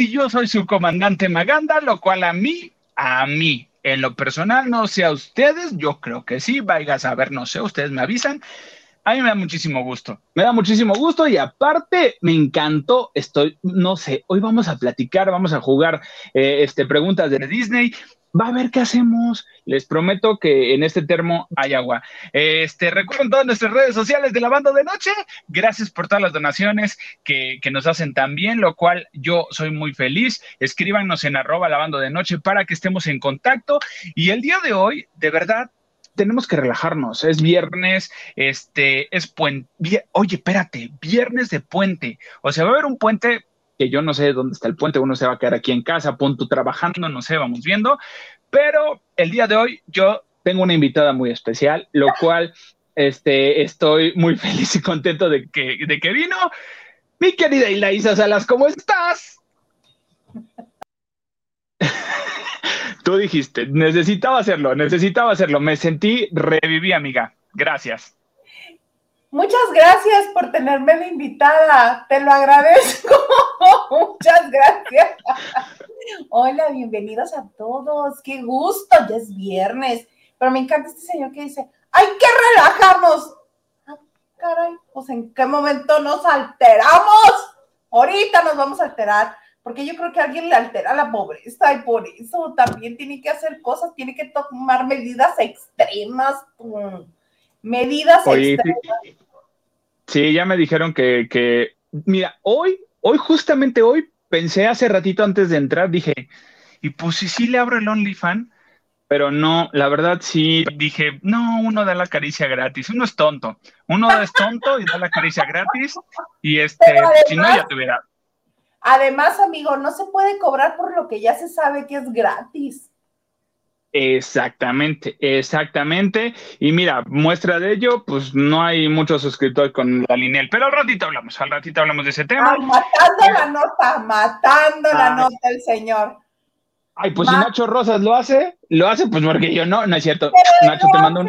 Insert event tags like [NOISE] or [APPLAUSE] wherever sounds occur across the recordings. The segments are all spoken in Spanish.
y yo soy su comandante Maganda, lo cual a mí, a mí, en lo personal, no sé a ustedes, yo creo que sí, vaya a saber, no sé, ustedes me avisan. A mí me da muchísimo gusto, me da muchísimo gusto y aparte me encantó, estoy, no sé, hoy vamos a platicar, vamos a jugar eh, este, preguntas de Disney, va a ver qué hacemos. Les prometo que en este termo hay agua. Este, recuerden todas nuestras redes sociales de la banda de noche. Gracias por todas las donaciones que, que nos hacen también, lo cual yo soy muy feliz. Escríbanos en arroba lavando de noche para que estemos en contacto. Y el día de hoy, de verdad, tenemos que relajarnos. Es viernes, este, es puente. Oye, espérate, viernes de puente. O sea, va a haber un puente que yo no sé dónde está el puente, uno se va a quedar aquí en casa, punto trabajando, no sé, vamos viendo. Pero el día de hoy yo tengo una invitada muy especial, lo cual este, estoy muy [LAUGHS] feliz y contento de que, de que vino. Mi querida Ilaisa Salas, ¿cómo estás? Tú dijiste, necesitaba hacerlo, necesitaba hacerlo. Me sentí, reviví, amiga. Gracias. Muchas gracias por tenerme de invitada, te lo agradezco. [LAUGHS] Muchas gracias. Hola, bienvenidos a todos. Qué gusto, ya es viernes. Pero me encanta este señor que dice, hay que relajarnos. Ah, caray, pues en qué momento nos alteramos. Ahorita nos vamos a alterar, porque yo creo que alguien le altera la pobreza y por eso también tiene que hacer cosas, tiene que tomar medidas extremas. Medidas extremas. Sí, ya me dijeron que, que, mira, hoy, hoy, justamente hoy, pensé hace ratito antes de entrar, dije, y pues si sí le abro el OnlyFans, pero no, la verdad sí dije, no, uno da la caricia gratis, uno es tonto, uno es tonto y da la caricia gratis, y este, si no, ya tuviera. Además, amigo, no se puede cobrar por lo que ya se sabe que es gratis. Exactamente, exactamente. Y mira, muestra de ello, pues no hay muchos suscriptores con la Linel, pero al ratito hablamos, al ratito hablamos de ese tema. Ay, matando la nota, matando la nota el señor. Ay, pues si Nacho Rosas lo hace, lo hace, pues porque yo no, no es cierto. Nacho, te mando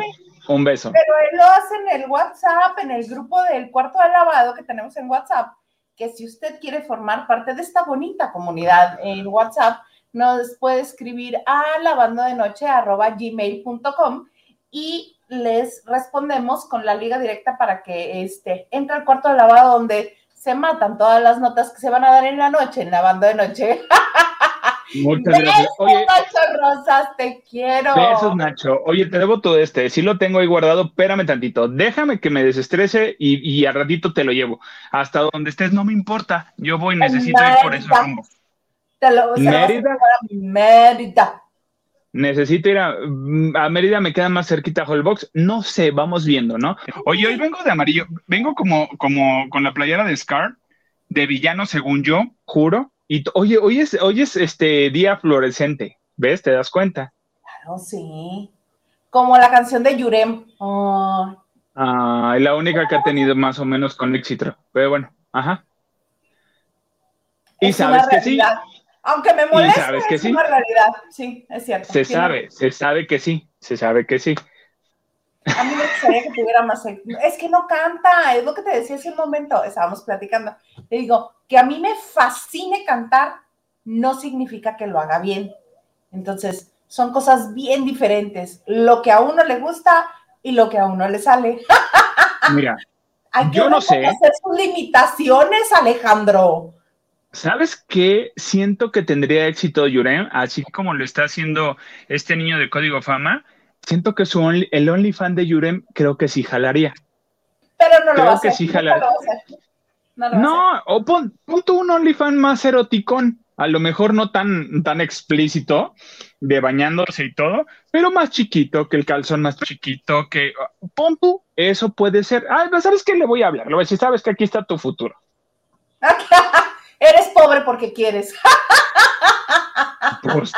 un, beso. Pero él lo hace en el WhatsApp, en el grupo del cuarto de lavado que tenemos en WhatsApp, que si usted quiere formar parte de esta bonita comunidad en WhatsApp, nos puede escribir a lavando de noche gmail.com y les respondemos con la liga directa para que este, entre al cuarto de lavado donde se matan todas las notas que se van a dar en la noche en lavando de noche. [LAUGHS] Muchas gracias. Oye, Nacho Rosas, te quiero. Besos, Nacho. Oye, te debo todo este. Sí lo tengo ahí guardado. Espérame tantito. Déjame que me desestrese y, y al ratito te lo llevo. Hasta donde estés, no me importa. Yo voy, necesito ir por eso rumbo. Mérida. Mérida. Necesito ir a, a, Mérida, me queda más cerquita Holbox. No sé, vamos viendo, ¿no? Oye, hoy vengo de amarillo, vengo como, como con la playera de Scar, de villano, según yo, juro. Y oye, hoy es, hoy es este día fluorescente, ¿ves? ¿Te das cuenta? Claro, sí. Como la canción de Yurem. Oh. Ah, la única que ha tenido más o menos con éxito. Pero bueno, ajá. Y sabes que sí. Aunque me moleste, es una realidad. Sí, es cierto. Se sabe, se sabe que sí, se sabe que sí. A mí me gustaría que tuviera más. Es que no canta, es lo que te decía hace un momento, estábamos platicando. Te digo, que a mí me fascine cantar no significa que lo haga bien. Entonces, son cosas bien diferentes. Lo que a uno le gusta y lo que a uno le sale. [LAUGHS] Mira, yo no sé. Hacer sus limitaciones, Alejandro. ¿Sabes qué? Siento que tendría éxito Yurem, así como lo está haciendo este niño de Código Fama. Siento que su only, el OnlyFan de Yurem creo que sí jalaría. Pero no lo va a hacer. que sí jalaría. No, o pon, pon un OnlyFan más eroticón. A lo mejor no tan, tan explícito, de bañándose y todo, pero más chiquito, que el calzón más chiquito, que pon tú, eso puede ser. Ah, ¿sabes qué? Le voy a hablar. A decir, sabes que aquí está tu futuro. [LAUGHS] Eres pobre porque quieres. Pues,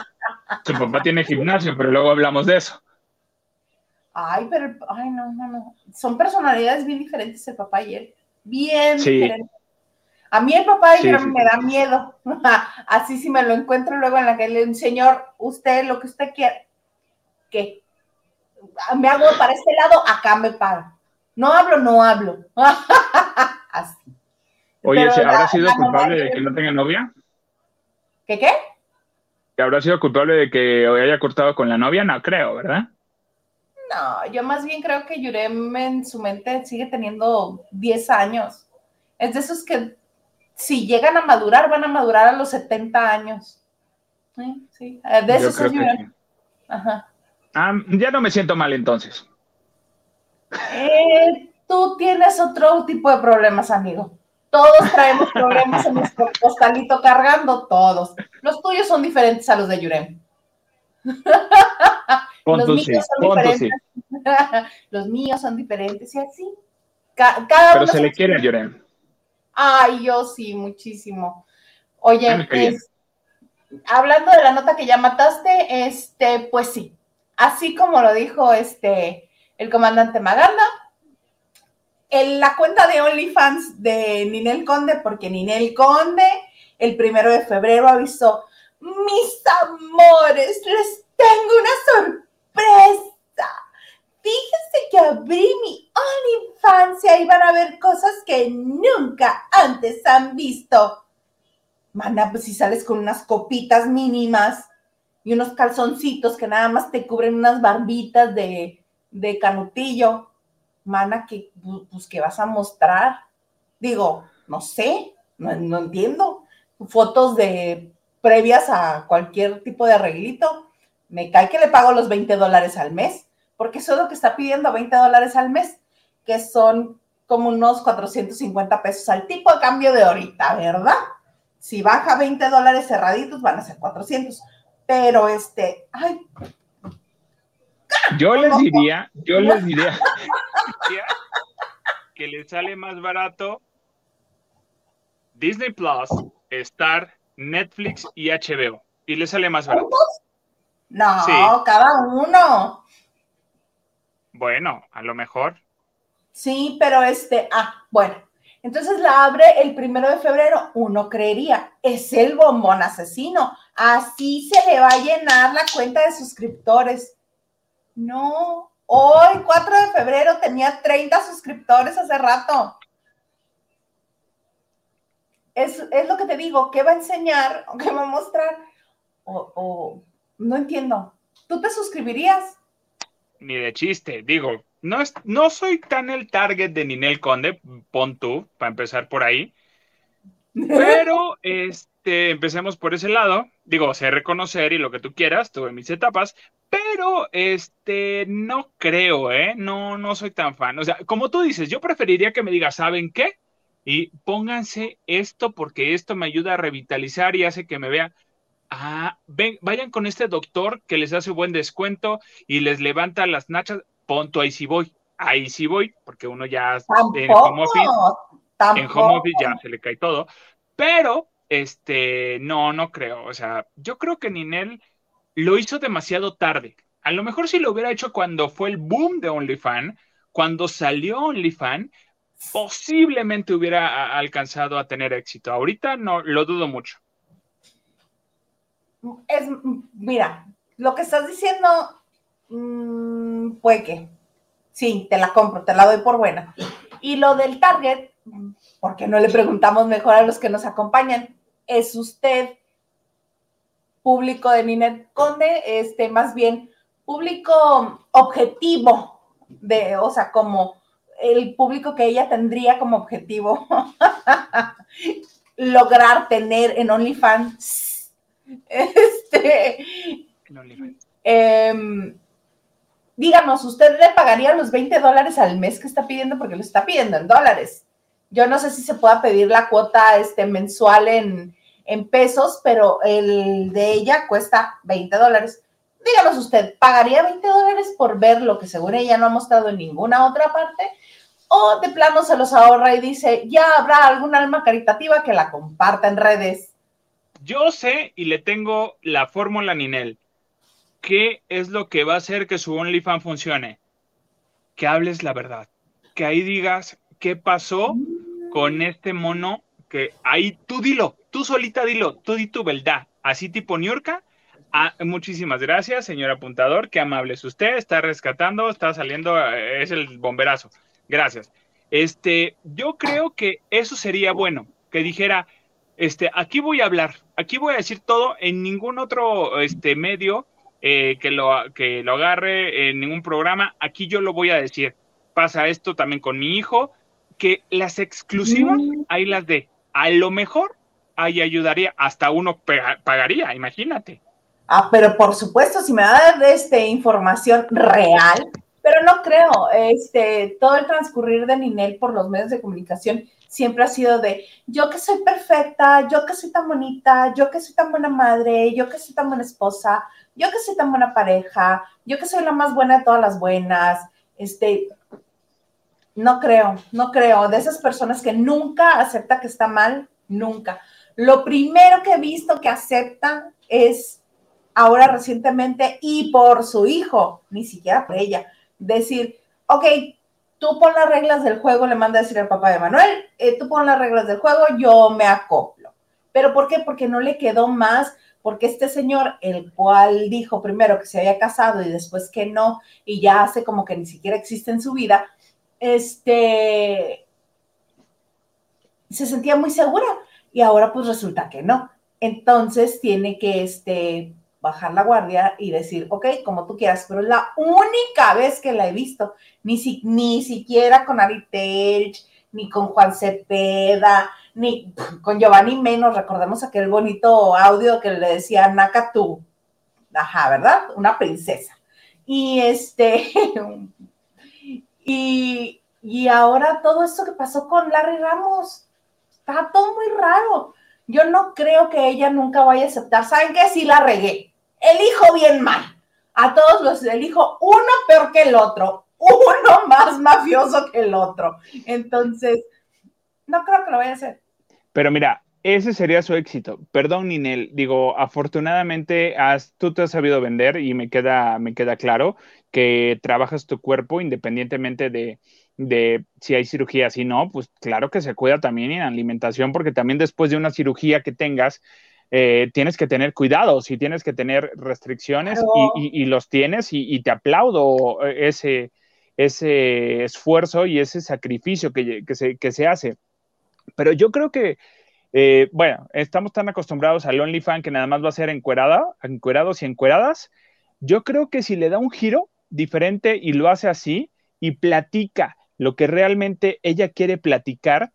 tu papá tiene gimnasio, pero luego hablamos de eso. Ay, pero, ay, no, no, no. Son personalidades bien diferentes el papá y él. Bien. A mí el papá me da miedo. [LAUGHS] Así si me lo encuentro luego en la que le señor, usted lo que usted quiere. ¿Qué? Me hago para este lado, acá me paro. No hablo, no hablo. [LAUGHS] Así. Oye, ¿habrá sido culpable de que no tenga novia? ¿Qué qué? ¿Que habrá sido culpable de que haya cortado con la novia? No creo, ¿verdad? No, yo más bien creo que Yurem en su mente sigue teniendo 10 años. Es de esos que si llegan a madurar, van a madurar a los 70 años. Sí, sí. Eh, de esos es Yurem. Ajá. Ah, ya no me siento mal entonces. Eh, tú tienes otro tipo de problemas, amigo. Todos traemos problemas en nuestro costalito cargando, todos. Los tuyos son diferentes a los de Yurem. [LAUGHS] los míos son diferentes. [LAUGHS] los míos son diferentes y así. cada Pero se le quiere a. Ay, yo sí, muchísimo. Oye, hablando de la nota que ya mataste, este, pues sí, así como lo dijo este el comandante Maganda, en la cuenta de OnlyFans de Ninel Conde, porque Ninel Conde el primero de febrero avisó, mis amores, les tengo una sorpresa. Fíjense que abrí mi OnlyFans y van a ver cosas que nunca antes han visto. Mana, pues si sales con unas copitas mínimas y unos calzoncitos que nada más te cubren unas barbitas de, de canutillo, mana, que, pues, que vas a mostrar? Digo, no sé, no, entiendo. Fotos de previas a cualquier tipo de arreglito. Me cae que le pago los 20 dólares al mes, porque eso es lo que está pidiendo, 20 dólares al mes, que son como unos 450 pesos al tipo de cambio de ahorita, ¿verdad? Si baja 20 dólares cerraditos, van a ser 400. Pero este, ay, yo les diría, yo les [LAUGHS] diría que les sale más barato Disney Plus, Star, Netflix y HBO. Y les sale más barato. No, cada uno. Bueno, a lo mejor. Sí, pero este, ah, bueno. Entonces la abre el primero de febrero, uno creería, es el bombón asesino. Así se le va a llenar la cuenta de suscriptores. No, hoy, 4 de febrero, tenía 30 suscriptores hace rato. Es, lo que te digo, ¿qué va a enseñar o qué va a mostrar? O, no entiendo. ¿Tú te suscribirías? Ni de chiste, digo, no, es, no soy tan el target de Ninel Conde, pon tú, para empezar por ahí. Pero, [LAUGHS] este, empecemos por ese lado. Digo, sé reconocer y lo que tú quieras, tuve mis etapas, pero este, no creo, ¿eh? No, no soy tan fan. O sea, como tú dices, yo preferiría que me digas, ¿saben qué? Y pónganse esto porque esto me ayuda a revitalizar y hace que me vea. Ah, ven, vayan con este doctor que les hace buen descuento y les levanta las nachas. Ponto, ahí sí voy. Ahí sí voy, porque uno ya en home office, en home office ya se le cae todo. Pero, este, no, no creo. O sea, yo creo que Ninel lo hizo demasiado tarde. A lo mejor si lo hubiera hecho cuando fue el boom de OnlyFans, cuando salió OnlyFans, posiblemente hubiera alcanzado a tener éxito. Ahorita no, lo dudo mucho. Es, mira, lo que estás diciendo, mm, puede que. Sí, te la compro, te la doy por buena. Y lo del target, porque no le preguntamos mejor a los que nos acompañan, es usted público de Ninet Conde, este, más bien público objetivo de, o sea, como el público que ella tendría como objetivo [LAUGHS] lograr tener en OnlyFans. [LAUGHS] Este, em, díganos, ¿usted le pagaría los 20 dólares al mes que está pidiendo? Porque lo está pidiendo en dólares. Yo no sé si se pueda pedir la cuota este, mensual en, en pesos, pero el de ella cuesta 20 dólares. Díganos usted, ¿pagaría 20 dólares por ver lo que según ella no ha mostrado en ninguna otra parte? ¿O de plano se los ahorra y dice, ya habrá algún alma caritativa que la comparta en redes? Yo sé y le tengo la fórmula Ninel. ¿Qué es lo que va a hacer que su OnlyFans funcione? Que hables la verdad. Que ahí digas qué pasó con este mono que ahí tú dilo, tú solita dilo, tú di tu verdad, así tipo Niurka. Ah, muchísimas gracias, señor apuntador, qué amable es usted, está rescatando, está saliendo, eh, es el bomberazo. Gracias. Este, yo creo que eso sería bueno, que dijera, este, aquí voy a hablar, aquí voy a decir todo, en ningún otro este, medio eh, que, lo, que lo agarre, en ningún programa, aquí yo lo voy a decir. Pasa esto también con mi hijo, que las exclusivas, mm. ahí las de, a lo mejor ahí ayudaría, hasta uno pagaría, imagínate. Ah, pero por supuesto, si me da este, información real, pero no creo, este, todo el transcurrir de Ninel por los medios de comunicación siempre ha sido de yo que soy perfecta, yo que soy tan bonita, yo que soy tan buena madre, yo que soy tan buena esposa, yo que soy tan buena pareja, yo que soy la más buena de todas las buenas, este, no creo, no creo, de esas personas que nunca acepta que está mal, nunca. Lo primero que he visto que aceptan es ahora recientemente y por su hijo, ni siquiera por ella, decir, ok, tú pon las reglas del juego, le manda a decir al papá de Manuel, eh, tú pon las reglas del juego, yo me acoplo. ¿Pero por qué? Porque no le quedó más, porque este señor, el cual dijo primero que se había casado y después que no, y ya hace como que ni siquiera existe en su vida, este, se sentía muy segura y ahora pues resulta que no. Entonces tiene que, este, bajar la guardia y decir, ok, como tú quieras, pero es la única vez que la he visto, ni, si, ni siquiera con Ari Telch, ni con Juan Cepeda, ni con Giovanni menos, recordemos aquel bonito audio que le decía Nakatu, ajá, ¿verdad? Una princesa. Y este, [LAUGHS] y, y ahora todo esto que pasó con Larry Ramos, está todo muy raro. Yo no creo que ella nunca vaya a aceptar. ¿Saben qué? Sí la regué elijo bien mal. A todos los elijo uno peor que el otro, uno [LAUGHS] más mafioso que el otro. Entonces, no creo que lo vaya a hacer. Pero mira, ese sería su éxito. Perdón, Ninel. Digo, afortunadamente has, tú te has sabido vender y me queda, me queda claro que trabajas tu cuerpo independientemente de, de si hay cirugía, si no, pues claro que se cuida también en alimentación, porque también después de una cirugía que tengas, eh, tienes que tener cuidados y tienes que tener restricciones y, los tienes y, te aplaudo ese, ese esfuerzo y ese sacrificio que, se, se hace. Pero yo creo que, eh, bueno, estamos tan acostumbrados al OnlyFans que nada más va a ser encuerada, encuerados y encueradas. Yo creo que si le da un giro diferente y lo hace así y platica lo que realmente ella quiere platicar,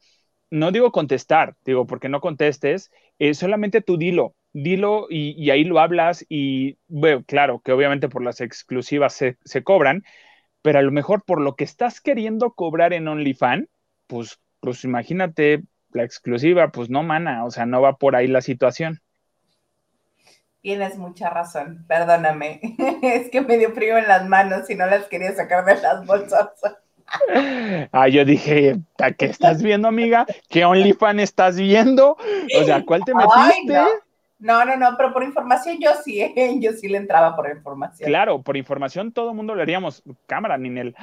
no digo contestar, digo porque no contestes, eh, solamente tú dilo, dilo y, ahí lo hablas y, bueno, claro, que obviamente por las exclusivas se, cobran, pero a lo mejor por lo que estás queriendo cobrar en OnlyFans, pues, pues imagínate la exclusiva, pues no, mana, o sea, no va por ahí la situación. Tienes mucha razón, perdóname. [LAUGHS] es que me dio frío en las manos y no las quería sacar de las bolsas. Ah, yo dije, ¿qué estás viendo, amiga? ¿Qué OnlyFans estás viendo? O sea, ¿cuál te metiste? no. no. no, pero por información yo sí, ¿eh? yo sí le entraba por información. Claro, por información todo el mundo le haríamos cámara, Ninel.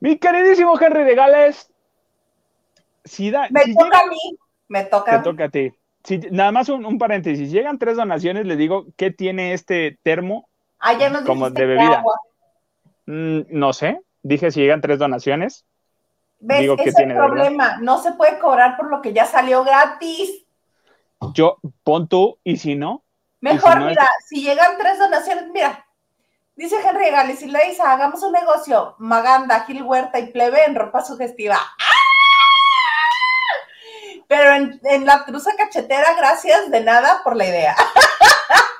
Mi queridísimo Henry de Gales. Si da, me toca a mí, me toca. a toca a ti. Si, nada más un, paréntesis, si llegan tres donaciones, le digo, ¿qué tiene este termo ah, ya nos como de bebida? Mm, no sé, Dije si llegan tres donaciones. ¿Ves? Digo, es el problema. No se puede cobrar por lo que ya salió gratis. Yo, pon tú, y si no. Mejor, mira, si llegan tres donaciones, mira, dice Henry Gales, y le dice, hagamos un negocio, Maganda, Gil Huerta y Plebe en ropa sugestiva. ¡Ah! Pero en, en la truza cachetera, gracias de nada por la idea. [LAUGHS]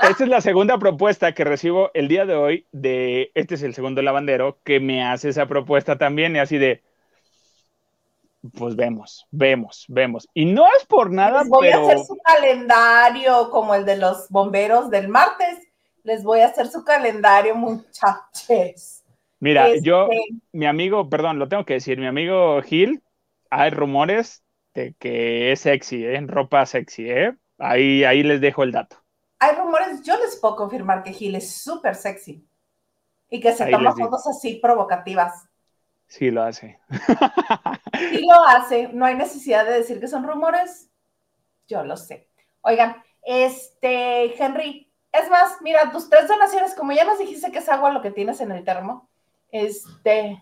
Esta es la segunda propuesta que recibo el día de hoy de, este es el segundo lavandero, que me hace esa propuesta también y así de, pues vemos, vemos, vemos. Y no es por nada, Les voy a hacer su calendario como el de los bomberos del martes. Les voy a hacer su calendario, muchachos. Mira, yo, este mi amigo, perdón, lo tengo que decir, mi amigo Gil, hay rumores de que es sexy, ¿eh? en ropa sexy, ¿eh? Ahí, ahí les dejo el dato hay rumores, yo les puedo confirmar que Gil es súper sexy y que se toma fotos así provocativas. Sí, lo hace. [LAUGHS] Sí lo hace, no hay necesidad de decir que son rumores, yo lo sé. Oigan, este, Henry, es más, mira, tus tres donaciones, como ya nos dijiste que es agua lo que tienes en el termo, este,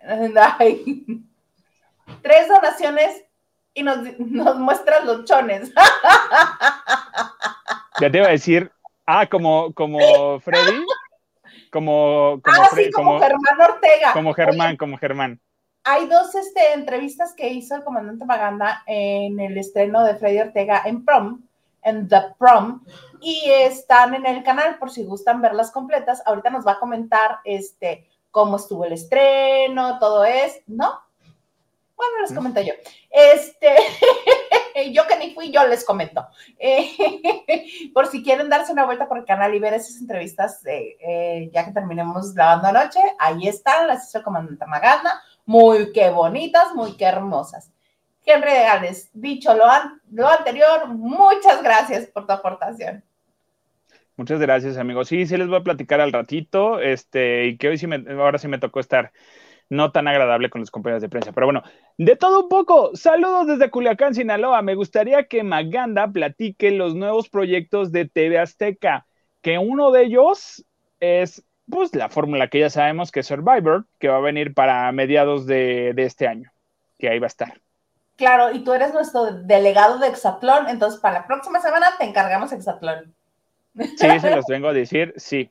[LAUGHS] ay, [LAUGHS] tres donaciones y nos, nos muestras los chones. [LAUGHS] Ya te iba a decir, ah, como, como Freddy, como, como, ah, sí, como, Germán Ortega. Como Germán, como Germán. Hay dos este, entrevistas que hizo el comandante Maganda en el estreno de Freddy Ortega en Prom, en The Prom, y están en el canal por si gustan verlas completas. Ahorita nos va a comentar este, cómo estuvo el estreno, todo es, ¿no? Bueno, les comento yo. Este, [LAUGHS] yo que ni fui, yo les comento. [LAUGHS] por si quieren darse una vuelta por el canal y ver esas entrevistas, eh, ya que terminemos grabando anoche, ahí están, las hizo el comandante Maganda, muy que bonitas, muy que hermosas. Henry Gales, dicho lo, lo anterior, muchas gracias por tu aportación. Muchas gracias, amigos. Sí, sí les voy a platicar al ratito, este, y que hoy sí me, ahora sí me tocó estar no tan agradable con los compañeros de prensa. Pero bueno, de todo un poco, saludos desde Culiacán, Sinaloa. Me gustaría que Maganda platique los nuevos proyectos de TV Azteca, que uno de ellos es pues la fórmula que ya sabemos que es Survivor, que va a venir para mediados de, este año, que ahí va a estar. Claro, y tú eres nuestro delegado de Exatlón, entonces para la próxima semana te encargamos Exatlón. Sí, se los vengo a decir, sí.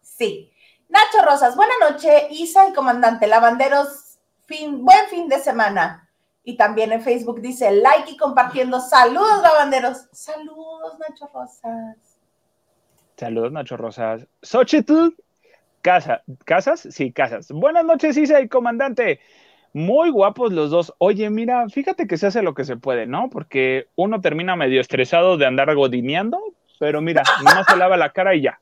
Sí. Nacho Rosas, buena noche, Isa y comandante, lavanderos, fin, buen fin de semana. Y también en Facebook dice like y compartiendo. Saludos, lavanderos. Saludos, Nacho Rosas. Saludos, Nacho Rosas. Xochitl, casa, ¿casas? Sí, casas. Buenas noches, Isa y comandante. Muy guapos los dos. Oye, mira, fíjate que se hace lo que se puede, ¿no? Porque uno termina medio estresado de andar godineando, pero mira, no se lava la cara y ya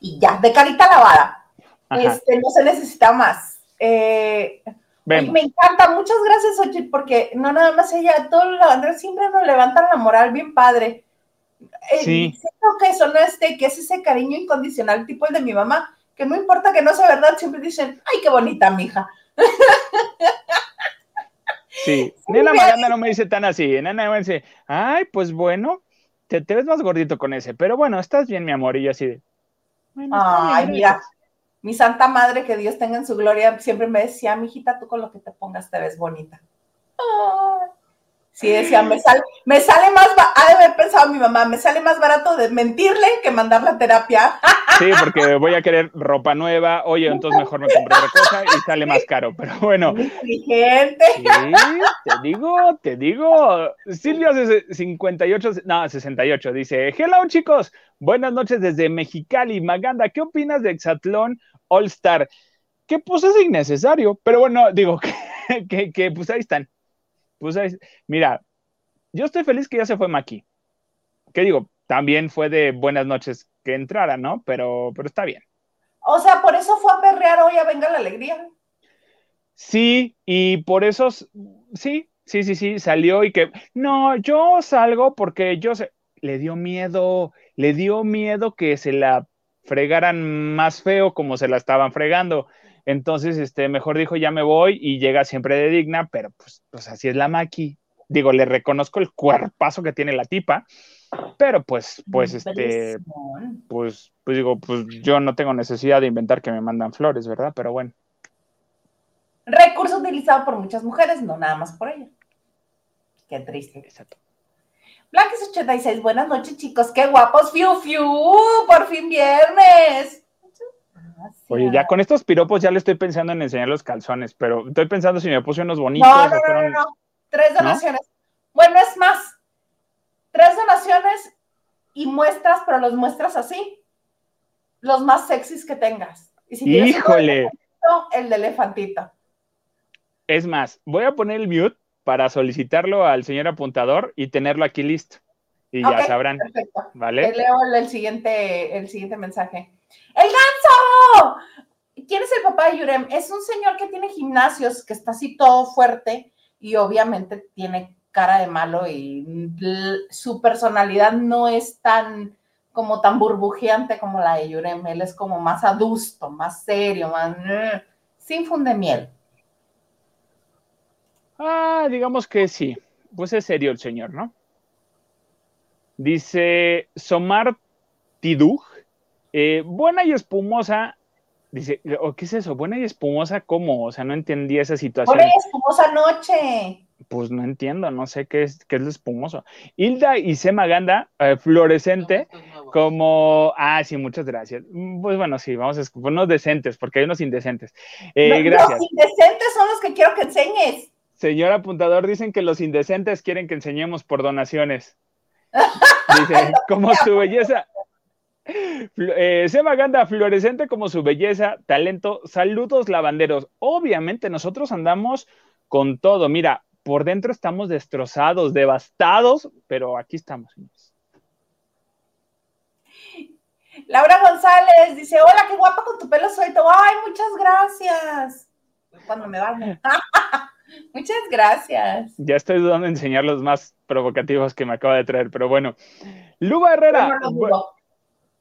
y ya, de carita lavada. Este, no se necesita más. Eh, me encanta, muchas gracias, Ochi, porque no nada más ella, todos los lavanderos siempre nos levantan la moral bien padre. Eh, sí. Siento que son este, que es ese cariño incondicional, tipo el de mi mamá, que no importa que no sea verdad, siempre dicen, ay, qué bonita, mija. Sí, Nena Maganda no me dice tan así, Nena me dice, ay, pues bueno, te, te, ves más gordito con ese, pero bueno, estás bien, mi amor, y yo así de, Ay, mira, mi santa madre, que Dios tenga en su gloria, siempre me decía, mijita, tú con lo que te pongas te ves bonita. Sí, decía, me sale, me sale más, ha de haber pensado mi mamá, me sale más barato de mentirle que mandar la terapia. [LAUGHS] Sí, porque voy a querer ropa nueva, oye, entonces mejor me compro otra cosa y sale más caro, pero bueno. Inteligente. Sí, te digo, te digo. Silvio 58, no, 68, dice, hello chicos, buenas noches desde Mexicali, Maganda, ¿qué opinas de Exatlón All Star? Que pues es innecesario, pero bueno, digo [LAUGHS] que, que pues ahí están pues mira, yo estoy feliz que ya se fue Maki. ¿Qué digo? También fue de buenas noches que entrara, ¿no? Pero, pero está bien. O sea, por eso fue a perrear hoy a Venga la Alegría. Sí, y por eso, sí, sí, sí, sí, salió y que, no, yo salgo porque yo sé, le dio miedo, le dio miedo que se la fregaran más feo como se la estaban fregando. Entonces, este, mejor dijo, ya me voy y llega siempre de digna, pero pues, pues así es la Maki. Digo, le reconozco el cuerpazo que tiene la tipa, pero pues, pues, este, pues, pues digo, pues yo no tengo necesidad de inventar que me mandan flores, ¿verdad? Pero bueno. Recurso utilizado por muchas mujeres, no nada más por ella. Qué triste. Exacto. Blanques86, buenas noches, chicos. Qué guapos, fiu, fiu, por fin viernes. Oye, ya con estos piropos ya le estoy pensando en enseñar los calzones, pero estoy pensando si me puse unos bonitos. No, no, no, no, Tres donaciones. Bueno, es más. Tres donaciones y muestras, pero los muestras así. Los más sexys que tengas. Y si Híjole. El de elefantito. Es más, voy a poner el mute para solicitarlo al señor apuntador y tenerlo aquí listo. Y ya sabrán. Perfecto. ¿Vale? leo el siguiente, el siguiente mensaje. ¡El ¿Quién es el papá de Yurem? Es un señor que tiene gimnasios, que está así todo fuerte y obviamente tiene cara de malo y su personalidad no es tan como tan burbujeante como la de Yurem. Él es como más adusto, más serio, más sin funde miel. Ah, digamos que sí. Pues es serio el señor, ¿no? Dice Somar Tiduj eh, buena y espumosa Dice, ¿o qué es eso? Buena y espumosa, ¿cómo? O sea, no entendí esa situación. Buena y espumosa noche. Pues no entiendo, no sé qué es, qué es lo espumoso. Hilda y Sema Ganda, eh, fluorescente, como. Ah, sí, muchas gracias. Mm, pues bueno, sí, vamos a unos decentes, porque hay unos indecentes. Eh, gracias. Los indecentes son los que quiero que enseñes. Señor apuntador, dicen que los indecentes quieren que enseñemos por donaciones. [LAUGHS] Dice, como su belleza, eh, Seba Ganda, fluorescente como su belleza, talento. Saludos, lavanderos. Obviamente, nosotros andamos con todo. Mira, por dentro estamos destrozados, devastados, pero aquí estamos. Laura González dice: Hola, qué guapa con tu pelo suelto. Ay, muchas gracias. Cuando me baño. [LAUGHS] muchas gracias. Ya estoy dudando de enseñar los más provocativos que me acaba de traer, pero bueno. Luba Herrera.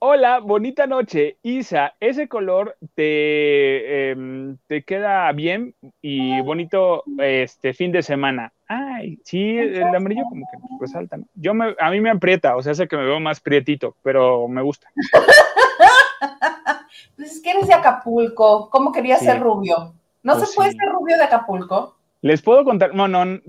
Hola, bonita noche. Isa, ese color te, em, te queda bien y bonito este fin de semana. Ay, sí, el amarillo como que resalta, ¿no? Yo me, a mí me aprieta, o sea, hace que me veo más prietito, pero me gusta. [LAUGHS] pues es que eres de Acapulco, ¿cómo querías ser rubio? ¿No pues se puede ser rubio de Acapulco? Les puedo contar, no, no,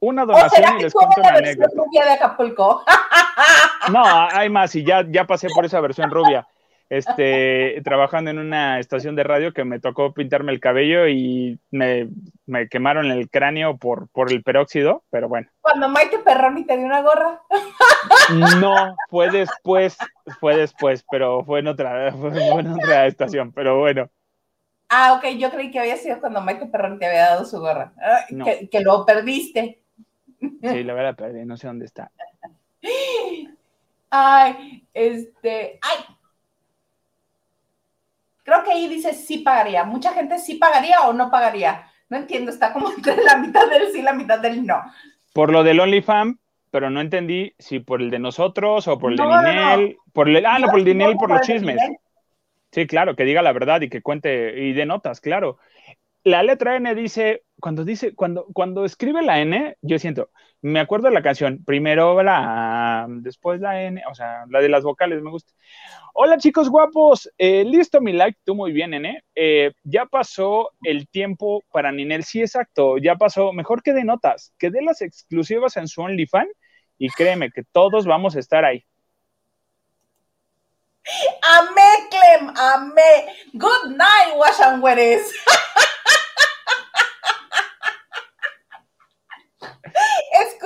una donación y les cuento una anécdota. rubia de Acapulco? [LAUGHS] No, hay más y ya, ya pasé por esa versión rubia. Este, trabajando en una estación de radio que me tocó pintarme el cabello y me, quemaron el cráneo por, por el peróxido, pero bueno. Cuando Maite Perroni te dio una gorra. No, fue después, fue después, pero fue en otra, fue en otra estación, pero bueno. Ah, ok, yo creí que había sido cuando Maite Perroni te había dado su gorra, ah, que, que, lo perdiste. Sí, la verdad perdí, no sé dónde está. [LAUGHS] Ay, este, ay. Creo que ahí dice sí pagaría. Mucha gente sí pagaría o no pagaría. No entiendo, está como entre la mitad del sí y la mitad del no. Por lo del OnlyFans, pero no entendí si por el de nosotros o por el de Ninel. Por el, ah, no, por el de Ninel, por los chismes. Sí, claro, que diga la verdad y que cuente y de notas, claro. La letra N dice, cuando dice, cuando, cuando escribe la N, yo siento, me acuerdo de la canción, primero la, después la N, o sea, la de las vocales, me gusta. Hola chicos guapos, eh, listo mi like, tú muy bien, Nene. Eh, ya pasó el tiempo para Ninel, sí, exacto, ya pasó, mejor que de notas, que de las exclusivas en su OnlyFans y créeme que todos vamos a estar ahí. Amé, Clem, amé. Good night, wash and [LAUGHS]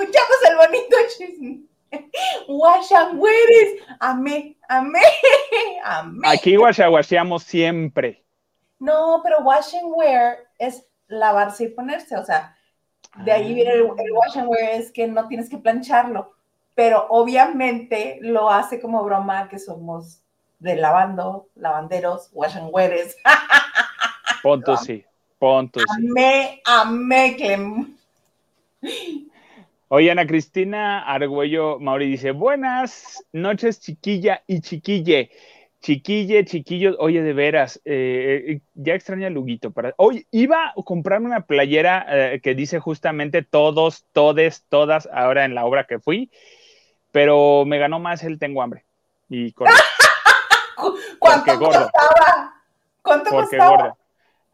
Escuchamos el bonito chisme. Wash and Amé, amé, amé. Aquí washaguasheamos siempre. No, pero wash and wear es lavarse y ponerse. O sea, de ahí viene el, el wash and wear, es que no tienes que plancharlo. Pero obviamente lo hace como broma que somos de lavando, lavanderos, wash and wears. Ponto sí, ponto sí. Amé, amé, Clem. Oye, Ana Cristina Argüello Mauri dice, buenas noches, chiquilla y chiquille. Chiquille, chiquillos, oye, de veras, eh, eh, ya extraña Luguito. Para... Oye, iba a comprarme una playera eh, que dice justamente todos, todes, todas, ahora en la obra que fui, pero me ganó más el tengo hambre. Y [LAUGHS] ¿Cuánto costaba? ¿Cuánto costaba?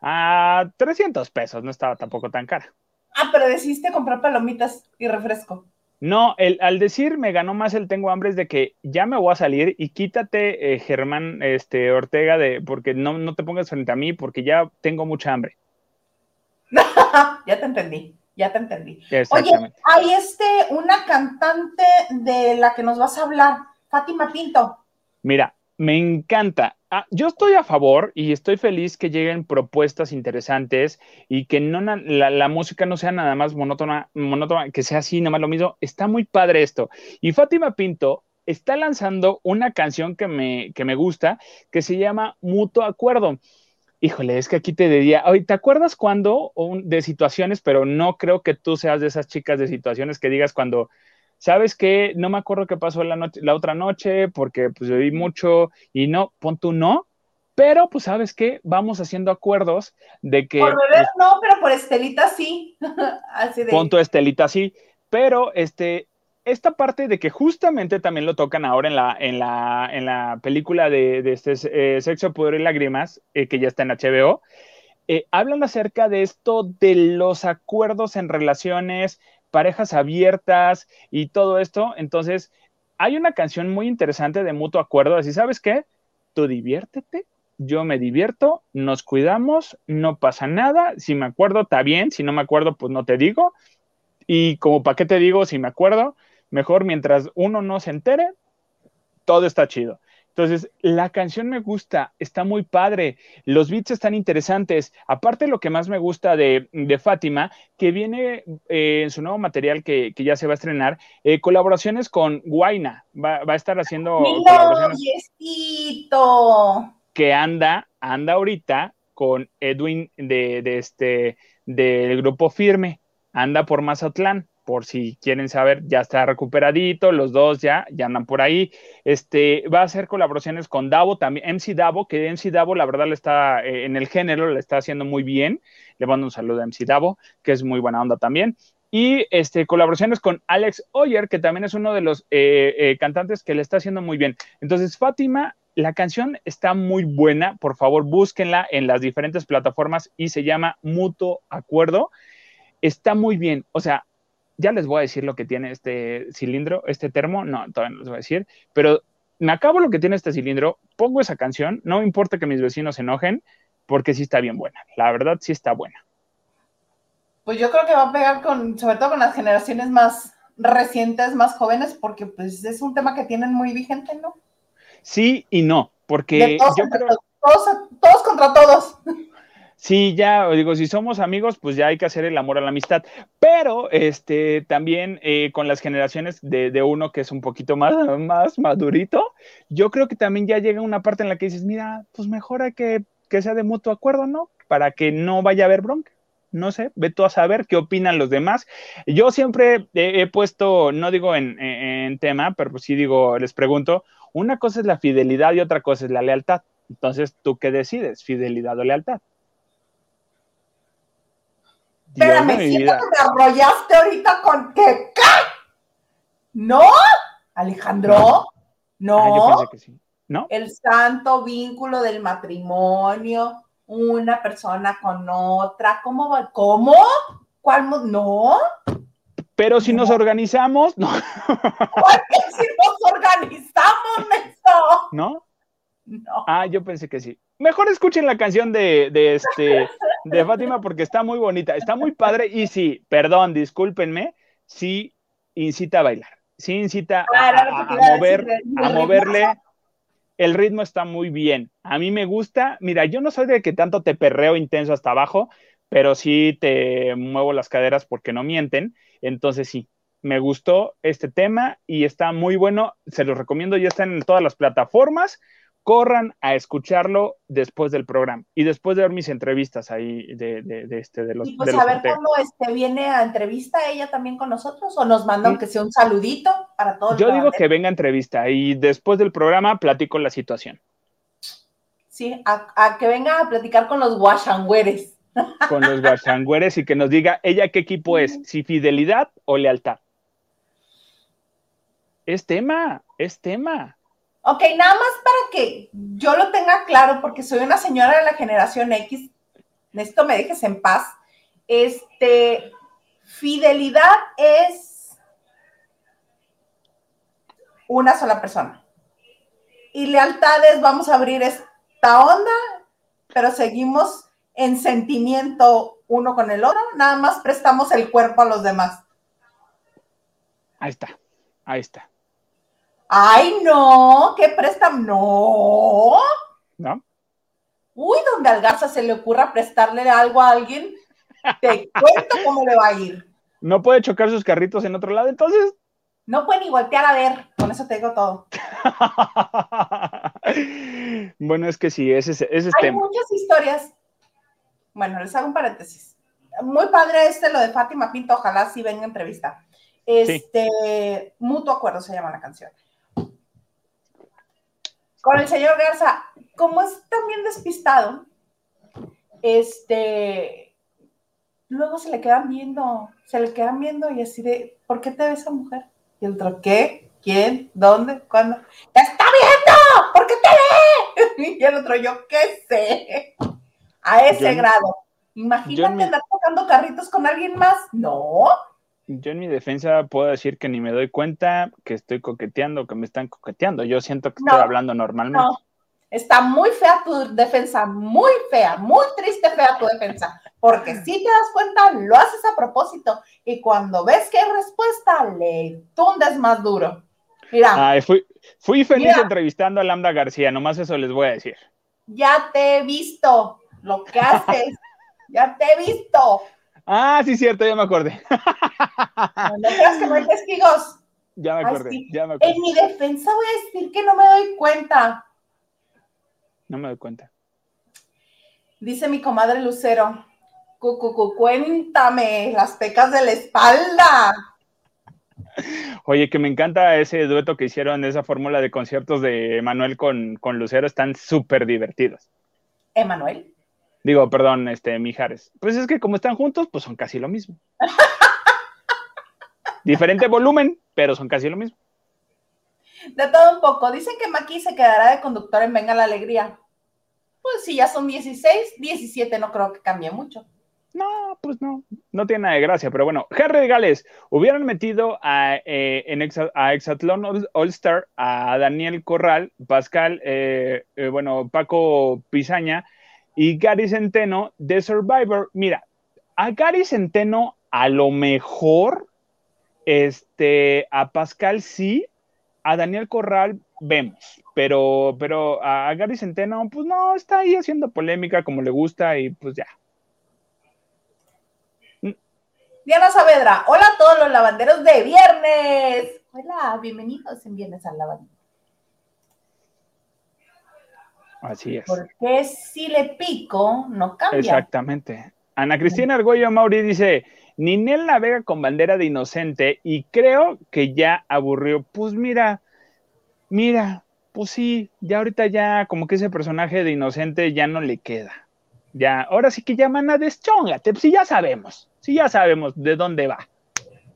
Ah, 300 pesos, no estaba tampoco tan cara. Ah, pero decidiste comprar palomitas y refresco. No, el, al decir me ganó más el tengo hambre es de que ya me voy a salir y quítate, eh, Germán este, Ortega, de, porque no, no te pongas frente a mí porque ya tengo mucha hambre. [LAUGHS] ya te entendí, ya te entendí. Oye, hay este, una cantante de la que nos vas a hablar, Fátima Pinto. Mira, me encanta. Ah, yo estoy a favor y estoy feliz que lleguen propuestas interesantes y que no la, música no sea nada más monótona, monótona, que sea así, nada más lo mismo. Está muy padre esto. Y Fátima Pinto está lanzando una canción que me, que me gusta, que se llama Mutuo Acuerdo. Híjole, es que aquí te diría, oye, ¿te acuerdas cuando de situaciones, pero no creo que tú seas de esas chicas de situaciones que digas cuando ¿sabes qué? No me acuerdo qué pasó la, noche, la otra noche porque pues vi mucho y no, pon tú no, pero pues sabes qué, vamos haciendo acuerdos de que... Por bebés pues no, pero por Estelita sí. [LAUGHS] Así de... Pon tu Estelita sí, pero este, esta parte de que justamente también lo tocan ahora en la, en la, en la película de, este eh, Sexo, Poder y Lágrimas, eh, que ya está en HBO, eh, hablan acerca de esto de los acuerdos en relaciones, parejas abiertas y todo esto. Entonces, hay una canción muy interesante de mutuo acuerdo, así, ¿sabes qué? Tú diviértete, yo me divierto, nos cuidamos, no pasa nada, si me acuerdo, está bien, si no me acuerdo, pues no te digo. Y como para qué te digo, si me acuerdo, mejor mientras uno no se entere, todo está chido. Entonces, la canción me gusta, está muy padre, los beats están interesantes. Aparte, lo que más me gusta de, Fátima, que viene eh, en su nuevo material que, ya se va a estrenar, eh, colaboraciones con Guaina. Va, a estar haciendo. Que anda, anda ahorita con Edwin de, de este, del grupo Firme, anda por Mazatlán por si quieren saber, ya está recuperadito, los dos ya, ya andan por ahí. Este, va a hacer colaboraciones con Davo también, MC Davo, que MC Davo la verdad le está eh, en el género, le está haciendo muy bien. Le mando un saludo a MC Davo, que es muy buena onda también. Y este, colaboraciones con Alex Oyer, que también es uno de los eh, eh, cantantes que le está haciendo muy bien. Entonces, Fátima, la canción está muy buena, por favor búsquenla en las diferentes plataformas y se llama Mutuo Acuerdo. Está muy bien, o sea, ya les voy a decir lo que tiene este cilindro, este termo, no, todavía no les voy a decir, pero me acabo lo que tiene este cilindro, pongo esa canción, no me importa que mis vecinos se enojen, porque sí está bien buena, la verdad sí está buena. Pues yo creo que va a pegar con, sobre todo con las generaciones más recientes, más jóvenes, porque pues es un tema que tienen muy vigente, ¿no? Sí y no, porque yo creo... Todos, todos contra todos sí, ya, digo, si somos amigos, pues ya hay que hacer el amor a la amistad. Pero este, también eh, con las generaciones de, uno que es un poquito más, más madurito, yo creo que también ya llega una parte en la que dices, mira, pues mejor que, que sea de mutuo acuerdo, ¿no? Para que no vaya a haber bronca. No sé, ve tú a saber qué opinan los demás. Yo siempre he, puesto, no digo en, en, tema, pero pues sí digo, les pregunto, una cosa es la fidelidad y otra cosa es la lealtad. Entonces, ¿tú qué decides? ¿Fidelidad o lealtad? Espérame, siento que me arrollaste ahorita con que ¿No? Alejandro, no. Ah, yo pensé que sí. ¿No? El santo vínculo del matrimonio, una persona con otra, ¿cómo va? ¿Cómo? ¿Cuál? No. Pero si nos organizamos, no. si nos organizamos, eso? ¿No? No. Ah, yo pensé que sí. Mejor escuchen la canción de, de, este, de Fátima porque está muy bonita, está muy padre y sí, perdón, discúlpenme, sí incita a bailar, sí incita a, mover, a moverle. El ritmo está muy bien. A mí me gusta. Mira, yo no soy de que tanto te perreo intenso hasta abajo, pero sí te muevo las caderas porque no mienten. Entonces sí, me gustó este tema y está muy bueno. Se los recomiendo, ya está en todas las plataformas corran a escucharlo después del programa y después de ver mis entrevistas ahí de, de, este de los y pues a ver cuándo este viene a entrevista ella también con nosotros o nos manda aunque sea un saludito para todos yo digo que venga a entrevista y después del programa platico la situación. Sí a, que venga a platicar con los guachangüeres con los guachangüeres y que nos diga ella qué equipo es si fidelidad o lealtad. Es tema es tema Ok, nada más para que yo lo tenga claro, porque soy una señora de la generación X, esto me dejes en paz. Este, fidelidad es una sola persona. Y lealtad es, vamos a abrir esta onda, pero seguimos en sentimiento uno con el otro, nada más prestamos el cuerpo a los demás. Ahí está, ahí está. Ay, no, ¿qué prestan? No. ¿No? Uy, donde al Garza se le ocurra prestarle algo a alguien, te [LAUGHS] cuento cómo le va a ir. No puede chocar sus carritos en otro lado, entonces. No puede ni voltear a ver, con eso te digo todo. [LAUGHS] bueno, es que sí, ese, es Hay muchas historias. Bueno, les hago un paréntesis. Muy padre este, lo de Fátima Pinto, ojalá sí venga entrevista. Este, Mutuo Acuerdo se llama la canción con el señor Garza, como es también despistado, este, luego se le quedan viendo, se le quedan viendo y así de, ¿por qué te ves esa mujer? Y el otro, ¿qué? ¿Quién? ¿Dónde? ¿Cuándo? ¡Te está viendo! ¿Por qué te ve? [LAUGHS] Y el otro, yo qué sé. A ese grado. Imagínate andar tocando carritos con alguien más. No. Yo en mi defensa puedo decir que ni me doy cuenta que estoy coqueteando, que me están coqueteando. Yo siento que estoy hablando normalmente. No. Está muy fea tu defensa, muy fea, muy triste fea tu defensa, porque si te das cuenta, lo haces a propósito y cuando ves que hay respuesta, le tundes más duro. Mira. fui, fui feliz entrevistando a Lambda García, nomás eso les voy a decir. Ya te he visto lo que haces, [LAUGHS] ya te he visto. Ah, sí, cierto, ya me acordé. No, creas que no hay testigos. Ya me acordé, ya me acordé. En mi defensa voy a decir que no me doy cuenta. No me doy cuenta. Dice mi comadre Lucero, Cucucu, cuéntame las pecas de la espalda. Oye, que me encanta ese dueto que hicieron, esa fórmula de conciertos de Manuel con, con Lucero, están súper divertidos. ¿Emanuel? Digo, perdón, este, Mijares. Pues es que como están juntos, pues son casi lo mismo. [LAUGHS] Diferente volumen, pero son casi lo mismo. De todo un poco. Dicen que Maki se quedará de conductor en Venga la Alegría. Pues si ya son 16, 17 no creo que cambie mucho. No, pues no, no tiene nada de gracia, pero bueno, Henry Gales, hubieran metido a, eh, en a Exatlón All Star a Daniel Corral, Pascal, eh, eh, bueno, Paco Pizaña y Gary Centeno de Survivor. Mira, a Gary Centeno a lo mejor, este, a Pascal sí, a Daniel Corral vemos, pero, pero a Gary Centeno, pues no, está ahí haciendo polémica como le gusta y pues ya. Diana Saavedra, hola a todos los lavanderos de viernes. Hola, bienvenidos en Viernes al Lavandero. Así es. Porque si le pico, no cambia. Exactamente. Ana Cristina Argüello Mauri dice, Ninel navega con bandera de inocente y creo que ya aburrió. Pues mira, mira, pues sí, ya ahorita ya como que ese personaje de inocente ya no le queda. Ya, ahora sí que llaman a deschóngate, pues sí ya sabemos, sí ya sabemos de dónde va.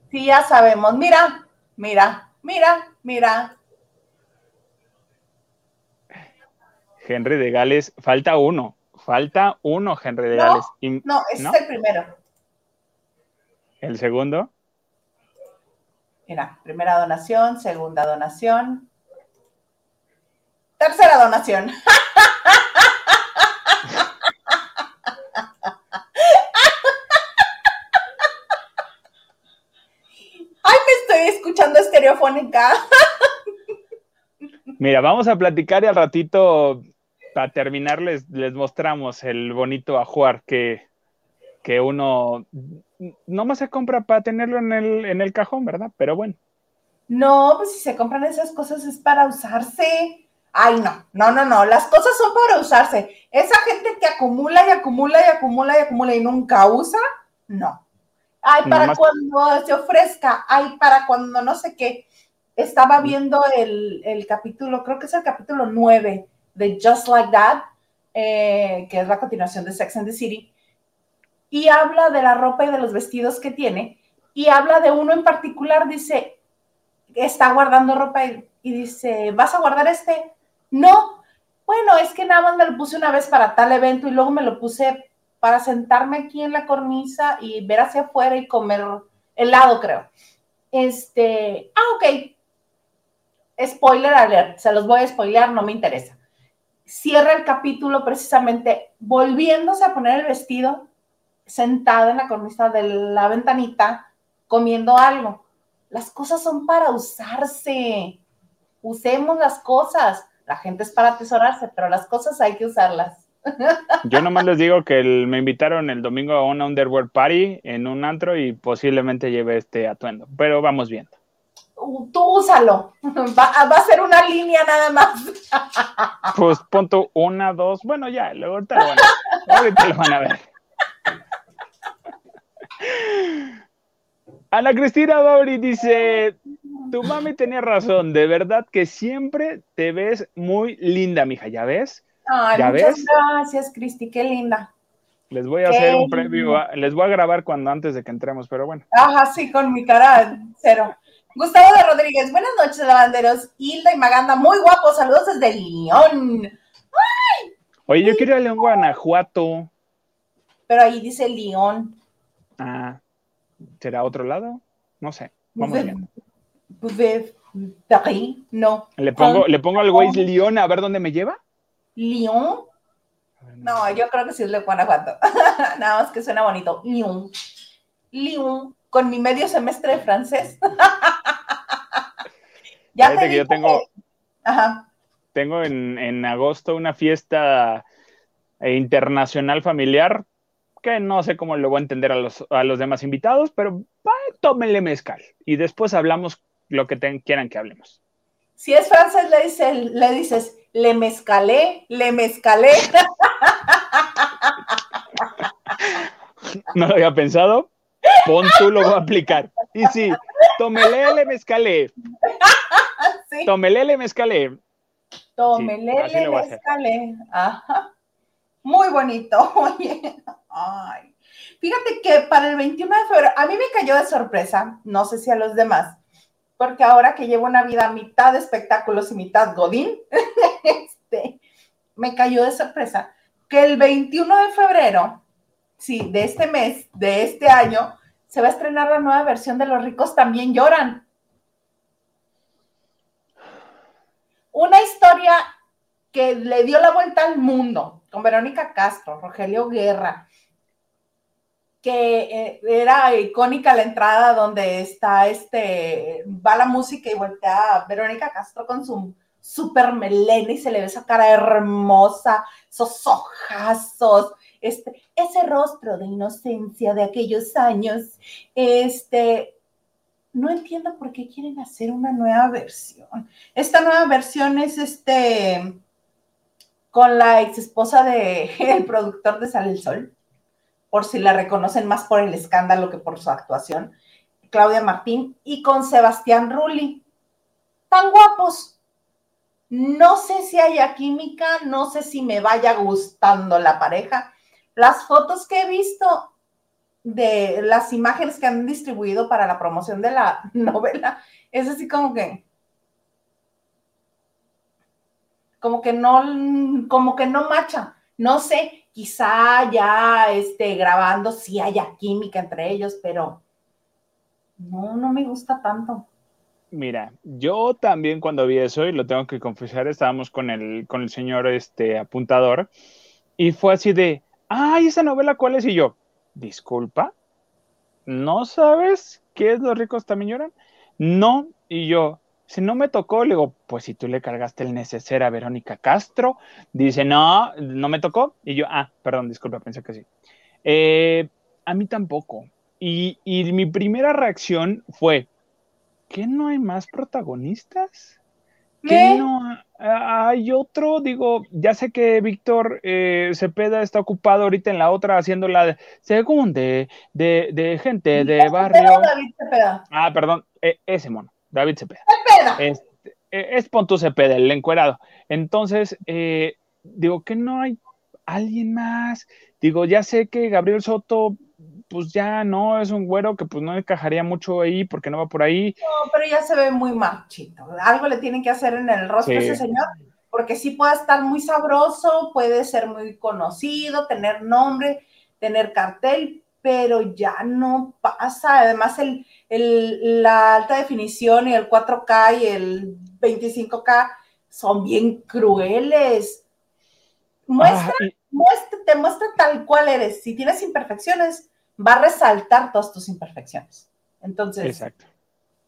Sí ya sabemos, mira, mira, mira, mira. Henry de Gales, falta uno, falta uno, Henry de Gales. no, ese es el primero. ¿El segundo? Mira, primera donación, segunda donación, tercera donación. Ay, me estoy escuchando estereofónica. Mira, vamos a platicar y al ratito, para terminar, les, mostramos el bonito ajuar que, que uno más se compra para tenerlo en el, en el cajón, ¿verdad? Pero bueno. No, pues si se compran esas cosas es para usarse. Ay, no, no, no, no, las cosas son para usarse. Esa gente que acumula y acumula y acumula y acumula y nunca usa, no. Ay, para cuando se ofrezca, ay, para cuando no sé qué. Estaba viendo el, capítulo, creo que es el capítulo 9 de Just Like That, eh, que es la continuación de Sex and the City y habla de la ropa y de los vestidos que tiene y habla de uno en particular, dice, está guardando ropa y, dice, ¿vas a guardar este? No, bueno, es que nada más me lo puse una vez para tal evento y luego me lo puse para sentarme aquí en la cornisa y ver hacia afuera y comer helado, creo. Este, ah, ok. Spoiler alert, se los voy a spoilear, no me interesa. Cierra el capítulo precisamente volviéndose a poner el vestido sentada en la cornisa de la ventanita comiendo algo. Las cosas son para usarse. Usemos las cosas. La gente es para atesorarse, pero las cosas hay que usarlas. [LAUGHS] Yo nomás les digo que me invitaron el domingo a una underwear party en un antro y posiblemente lleve este atuendo, pero vamos viendo. Tú úsalo. Va, a ser una línea nada más. Pues punto una, dos. Bueno, ya, luego ahorita lo van a ver. Ana Cristina Bauri dice, tu mami tenía razón, de verdad que siempre te ves muy linda, mija, ¿ya ves? Ay, muchas gracias, Cristi, qué linda. Les voy a hacer un previo, les voy a grabar cuando antes de que entremos, pero bueno. Ajá, sí, con mi cara cero. Gustavo de Rodríguez, buenas noches, lavanderos. Hilda y Maganda, muy guapos, saludos desde León. ¡Ay! Oye, yo quiero ir a León, Guanajuato. Pero ahí dice León. Ah, ¿será otro lado? No sé. Vamos viendo. No. ¿Le pongo, ¿Le pongo al güey León a ver dónde me lleva? ¿León? No, yo creo que sí es de Guanajuato. [LAUGHS] Nada más que suena bonito. Lyon. Lyon, con mi medio semestre de francés. [LAUGHS] ya te que yo tengo. Ajá. Tengo en, en, agosto una fiesta internacional familiar que no sé cómo lo voy a entender a los, a los demás invitados, pero tómenle mezcal y después hablamos lo que quieran que hablemos. Si es francés, le, dice, le dices, le mezcalé, le mezcalé. [LAUGHS] [LAUGHS] No lo había pensado. Pon tú lo voy a aplicar. Y sí, tomele, le mezcalé. [LAUGHS] Sí. Tomele, le mezcalé. Tomele, le mezcalé. Ajá. Muy bonito. [LAUGHS] Oye. Ay. Fíjate que para el 21 de febrero, a mí me cayó de sorpresa, no sé si a los demás, porque ahora que llevo una vida mitad de espectáculos y mitad godín, [LAUGHS] este, me cayó de sorpresa que el 21 de febrero, sí, de este mes, de este año, se va a estrenar la nueva versión de Los ricos también lloran. Una historia que le dio la vuelta al mundo, con Verónica Castro, Rogelio Guerra, que eh, era icónica la entrada donde está este, va la música y voltea Verónica Castro con su super melena y se le ve esa cara hermosa, esos ojazos, este, ese rostro de inocencia de aquellos años, este, no entiendo por qué quieren hacer una nueva versión. Esta nueva versión es este, con la ex esposa del [LAUGHS] el productor de Sale el Sol por si la reconocen más por el escándalo que por su actuación, Claudia Martín, y con Sebastián Rulli. Tan guapos. No sé si haya química, no sé si me vaya gustando la pareja. Las fotos que he visto de las imágenes que han distribuido para la promoción de la [LAUGHS] novela, es así como que como que no como que no macha. No sé, quizá ya este, grabando sí haya química entre ellos, pero no, no me gusta tanto. Mira, yo también cuando vi eso, y lo tengo que confesar, estábamos con el, con el señor este, apuntador, y fue así de, ay, esa novela, ¿cuál es? Y yo, disculpa, ¿no sabes qué es Los ricos también lloran? No, y yo, si no me tocó, le digo, pues si tú le cargaste el neceser a Verónica Castro, dice, no, no me tocó. Y yo, ah, perdón, disculpa, pensé que sí. Eh, a mí tampoco. Y, mi primera reacción fue, ¿qué no hay más protagonistas? ¿Qué no hay otro? Digo, ya sé que Víctor eh, Cepeda está ocupado ahorita en la otra haciendo la según de, de, gente de barrio. Ah, perdón, e, ese mono. David Cepeda. Es, es Pontu Cepeda, el encuerado. Entonces, eh, digo que no hay alguien más. Digo, ya sé que Gabriel Soto, pues ya no, es un güero que pues no encajaría mucho ahí porque no va por ahí. No, pero ya se ve muy machito. Algo le tienen que hacer en el rostro a ese señor, porque sí puede estar muy sabroso, puede ser muy conocido, tener nombre, tener cartel, pero ya no pasa. Además, el, la alta definición y el 4K y el 25K son bien crueles. Muestra, ah, muestra, te muestra tal cual eres. Si tienes imperfecciones, va a resaltar todas tus imperfecciones. Entonces, Exacto.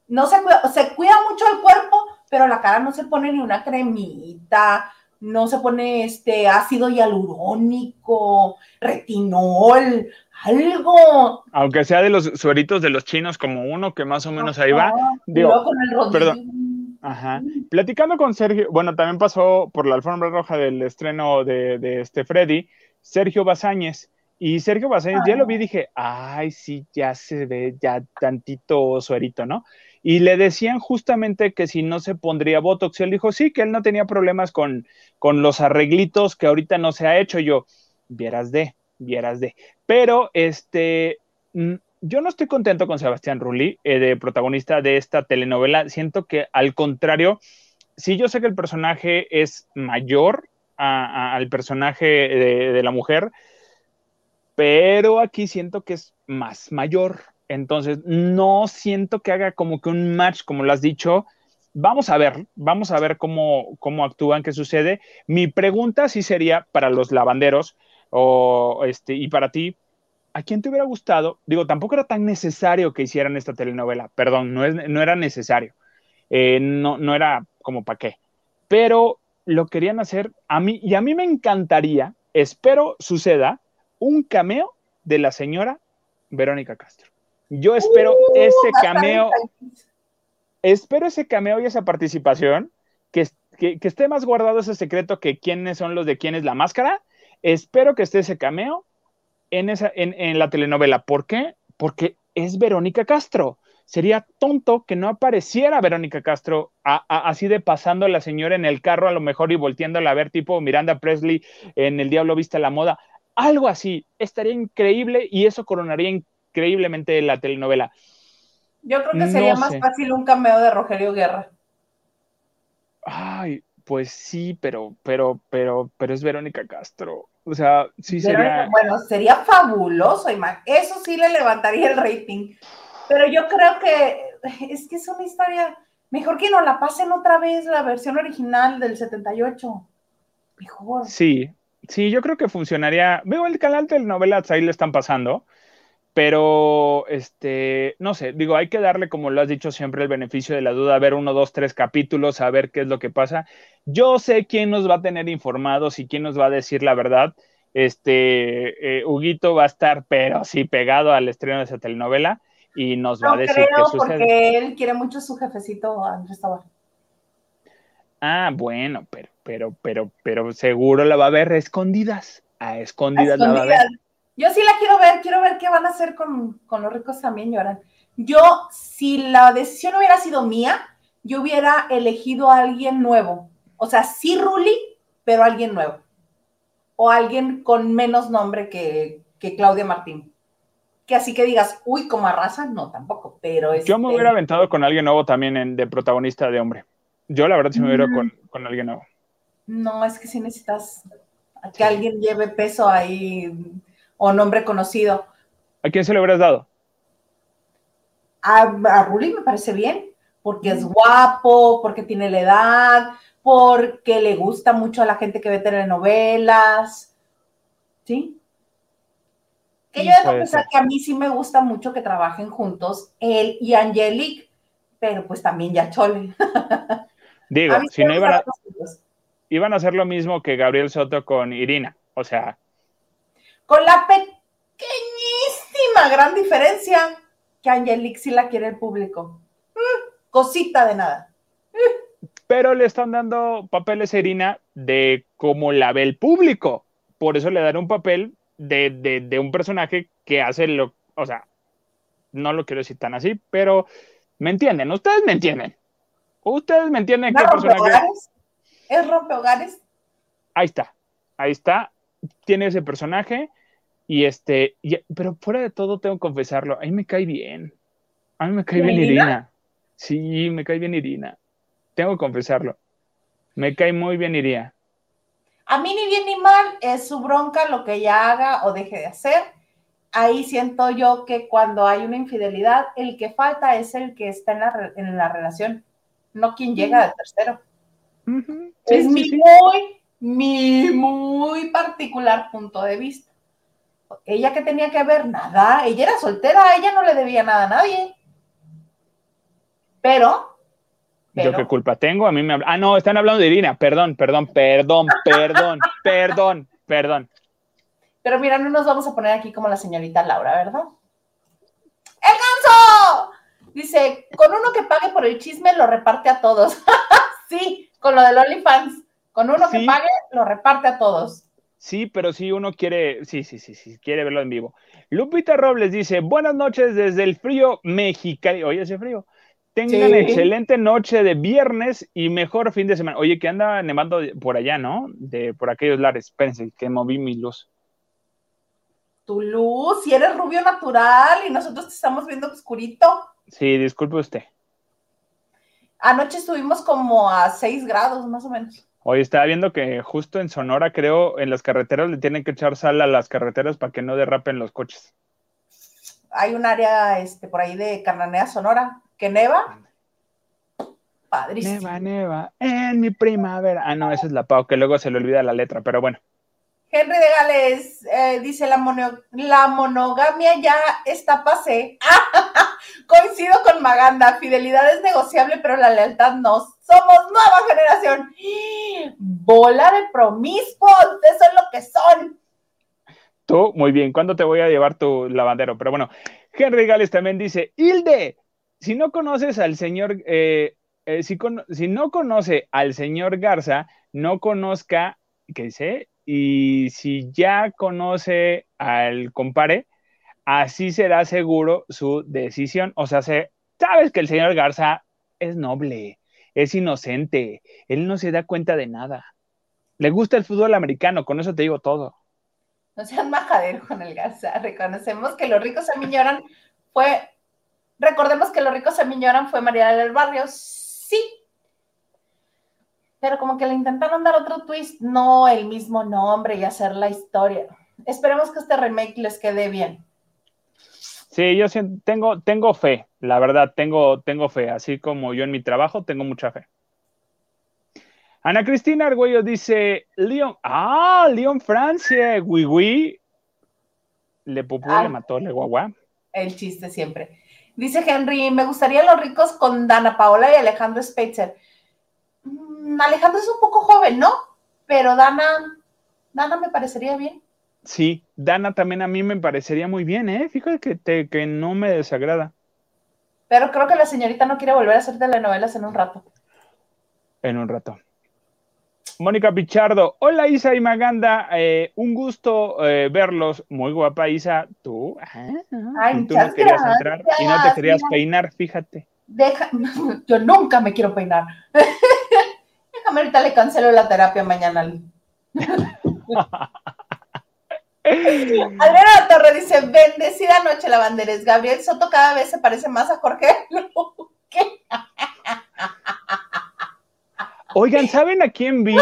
no se cuida, se cuida mucho el cuerpo, pero la cara no se pone ni una cremita, no se pone este ácido hialurónico, retinol, algo. Aunque sea de los sueritos de los chinos como uno que más o menos ahí va. Digo, con el perdón. Ajá. Platicando con Sergio, bueno, también pasó por la alfombra roja del estreno de, este Freddy, Sergio Bazáñez. Y Sergio Bazáñez, ya lo vi y dije, ay, sí, ya se ve ya tantito suerito, ¿no? Y le decían justamente que si no se pondría Botox. Y él dijo, sí, que él no tenía problemas con, con los arreglitos que ahorita no se ha hecho. yo, vieras de, vieras de. Pero, este, mm, yo no estoy contento con Sebastián Rulli, eh, de protagonista de esta telenovela. Siento que al contrario, sí yo sé que el personaje es mayor al personaje de, la mujer, pero aquí siento que es más mayor. Entonces, no siento que haga como que un match, como lo has dicho. Vamos a ver, vamos a ver cómo, cómo actúan, qué sucede. Mi pregunta sí sería para los lavanderos o este, y para ti, ¿a quién te hubiera gustado? Digo, tampoco era tan necesario que hicieran esta telenovela, perdón, no, es, no era necesario, eh, no, no era como para qué, pero lo querían hacer a mí, y a mí me encantaría, espero suceda, un cameo de la señora Verónica Castro. Yo espero uh, ese cameo, espero ese cameo y esa participación, que, que, que esté más guardado ese secreto que quiénes son los de quién es la máscara, espero que esté ese cameo en, esa, en, la telenovela. ¿Por qué? Porque es Verónica Castro. Sería tonto que no apareciera Verónica Castro así de pasando a la señora en el carro a lo mejor y volteándola a ver tipo Miranda Presley en El Diablo Vista la Moda. Algo así. Estaría increíble y eso coronaría increíblemente la telenovela. Yo creo que sería más fácil un cameo de Rogelio Guerra. Ay, pues sí, pero, pero, pero, pero es Verónica Castro. O sea, sí sería. Bueno, sería fabuloso, Eso sí le levantaría el rating. Pero yo creo que es que es una historia. Mejor que no la pasen otra vez la versión original del 78. Mejor. Sí, sí, yo creo que funcionaría. Veo el canal de novelas, ahí le están pasando. Pero, este, no sé, digo, hay que darle, como lo has dicho siempre, el beneficio de la duda, ver uno, dos, tres capítulos, a ver qué es lo que pasa. Yo sé quién nos va a tener informados y quién nos va a decir la verdad. Este, eh, Huguito va a estar, pero sí, pegado al estreno de esa telenovela y nos va a decir qué sucede. porque él quiere mucho su jefecito Andrés Tabar. Ah, bueno, pero, pero, pero, pero seguro la va a ver escondidas. A escondidas, la va a ver. Yo sí la quiero ver, quiero ver qué van a hacer con, los ricos también lloran. Yo, si la decisión hubiera sido mía, yo hubiera elegido a alguien nuevo. O sea, sí Ruli, pero alguien nuevo. O alguien con menos nombre que, Claudia Martín. Que así que digas, uy, como arrasa, no, tampoco, pero es. Yo me hubiera aventado con alguien nuevo también en, de protagonista de hombre. Yo, la verdad, sí me hubiera mm. con, con alguien nuevo. No, es que si necesitas que alguien lleve peso ahí o nombre conocido. ¿A quién se le hubieras dado? A, a Ruli me parece bien, porque es guapo, porque tiene la edad, porque le gusta mucho a la gente que ve telenovelas. ¿Sí? Que yo debo pensar que a mí sí me gusta mucho que trabajen juntos él y Angelique, pero pues también ya Chole. [LAUGHS] Digo, si no iban a, iban a hacer lo mismo que Gabriel Soto con Irina, o sea, con la pequeñísima gran diferencia que Angelique sí la quiere el público. Mm, cosita de nada. Pero le están dando papeles a Irina de cómo la ve el público. Por eso le dan un papel de, un personaje que hace lo. O sea, no lo quiero decir tan así, pero me entienden. Ustedes me entienden. Ustedes me entienden qué personaje. ¿Es rompehogares? Ahí está. Ahí está tiene ese personaje y este, pero fuera de todo tengo que confesarlo, a mí me cae bien. A mí me cae bien Irina. Sí, me cae bien Irina. Tengo que confesarlo. Me cae muy bien Irina. A mí ni bien ni mal, es su bronca lo que ella haga o deje de hacer. Ahí siento yo que cuando hay una infidelidad, el que falta es el que está en la, en la relación, no quien llega de tercero. es mi muy mi muy particular punto de vista. Ella que tenía que ver nada, ella era soltera, ella no le debía nada a nadie. Pero, ¿Yo qué culpa tengo? A mí me Ah, no, están hablando de Irina. Perdón, perdón, perdón, perdón, [LAUGHS] perdón, perdón. Pero mira, no nos vamos a poner aquí como la señorita Laura, ¿verdad? Dice, con uno que pague por el chisme lo reparte a todos. [LAUGHS] sí, con lo del OnlyFans. Con uno que pague, lo reparte a todos. Sí, pero si uno quiere, sí, sí, sí, sí, quiere verlo en vivo. Lupita Robles dice, buenas noches desde el frío Mexicali. Oye, ese frío. Tengan excelente noche de viernes y mejor fin de semana. Oye, que anda nevando por allá, ¿no? De por aquellos lares. Espérense, que moví mi luz. tu luz, si eres rubio natural y nosotros te estamos viendo oscurito. Sí, disculpe usted. Anoche estuvimos como a 6 grados más o menos. Hoy estaba viendo que justo en Sonora, creo, en las carreteras le tienen que echar sal a las carreteras para que no derrapen los coches. Hay un área este, por ahí de Cananea, Sonora, que neva. Padrísimo. Neva, neva, en mi primavera. Ah, no, esa es la Pau, que luego se le olvida la letra, pero bueno. Henry de Gales eh, dice, la, la monogamia ya está pasé. [LAUGHS] Coincido con Maganda, fidelidad es negociable, pero la lealtad no. Somos nueva generación. Bola de promiscuos, eso es lo que son. Tú, muy bien, ¿cuándo te voy a llevar tu lavandero? Pero bueno, Henry Gales también dice, Hilde, si no conoces al señor, eh, eh, si, no conoce al señor Garza, no conozca, ¿qué dice? y si ya conoce al compare, así será seguro su decisión. O sea, se, sabes que el señor Garza es noble, es inocente, él no se da cuenta de nada. Le gusta el fútbol americano, con eso te digo todo. No sean majadero con el Garza. Reconocemos que los ricos se miñoran fue, recordemos que los ricos se miñoran fue María del Barrio. Sí, pero como que le intentaron dar otro twist, no el mismo nombre y hacer la historia. Esperemos que este remake les quede bien. Sí, yo tengo, tengo fe, la verdad, tengo, tengo fe, así como yo en mi trabajo tengo mucha fe. Ana Cristina Argüello dice, León, ah, León Francia, oui, le pupú, le mató, le guagua. El chiste siempre. Dice Henry, me gustaría los ricos con Dana Paola y Alejandro Spitzer. Mm, Alejandro es un poco joven, ¿no? Pero Dana, Dana me parecería bien. Sí, Dana también a mí me parecería muy bien, ¿eh? Fíjate que, te, que no me desagrada. Pero creo que la señorita no quiere volver a hacer telenovelas en un rato. En un rato. Mónica Pichardo, hola Isa y Maganda, eh, un gusto eh, verlos. Muy guapa Isa, tú. Ah, Ay, tú no querías entrar y no te querías peinar, fíjate. Deja, [LAUGHS] yo nunca me quiero peinar. [LAUGHS] Déjame ahorita le cancelo la terapia mañana. [LAUGHS] Adriana Torre dice, bendecida noche, lavanderes. Gabriel Soto cada vez se parece más a Jorge Oigan, ¿saben a quién vi?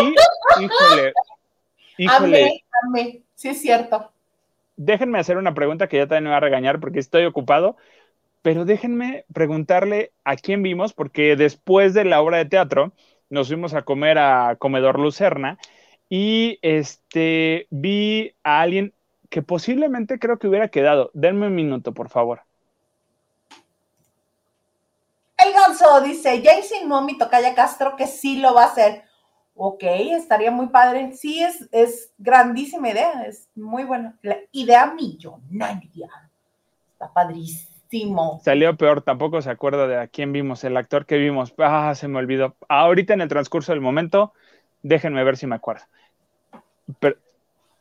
Híjole. Híjole. Amé, Sí es cierto. Déjenme hacer una pregunta que ya también me va a regañar porque estoy ocupado pero déjenme preguntarle a quién vimos, porque después de la obra de teatro nos fuimos a comer a Comedor Lucerna y este vi a alguien que posiblemente creo que hubiera quedado. Denme un minuto, por favor. El ganso dice, insinuó mi tocaya Castro que sí lo va a hacer. Ok, estaría muy padre. Sí, es, es grandísima idea, es muy buena. La idea millonaria. Está padrísimo. Salió peor, tampoco se acuerda de a quién vimos, el actor que vimos. Ah, se me olvidó. Ahorita en el transcurso del momento, déjenme ver si me acuerdo.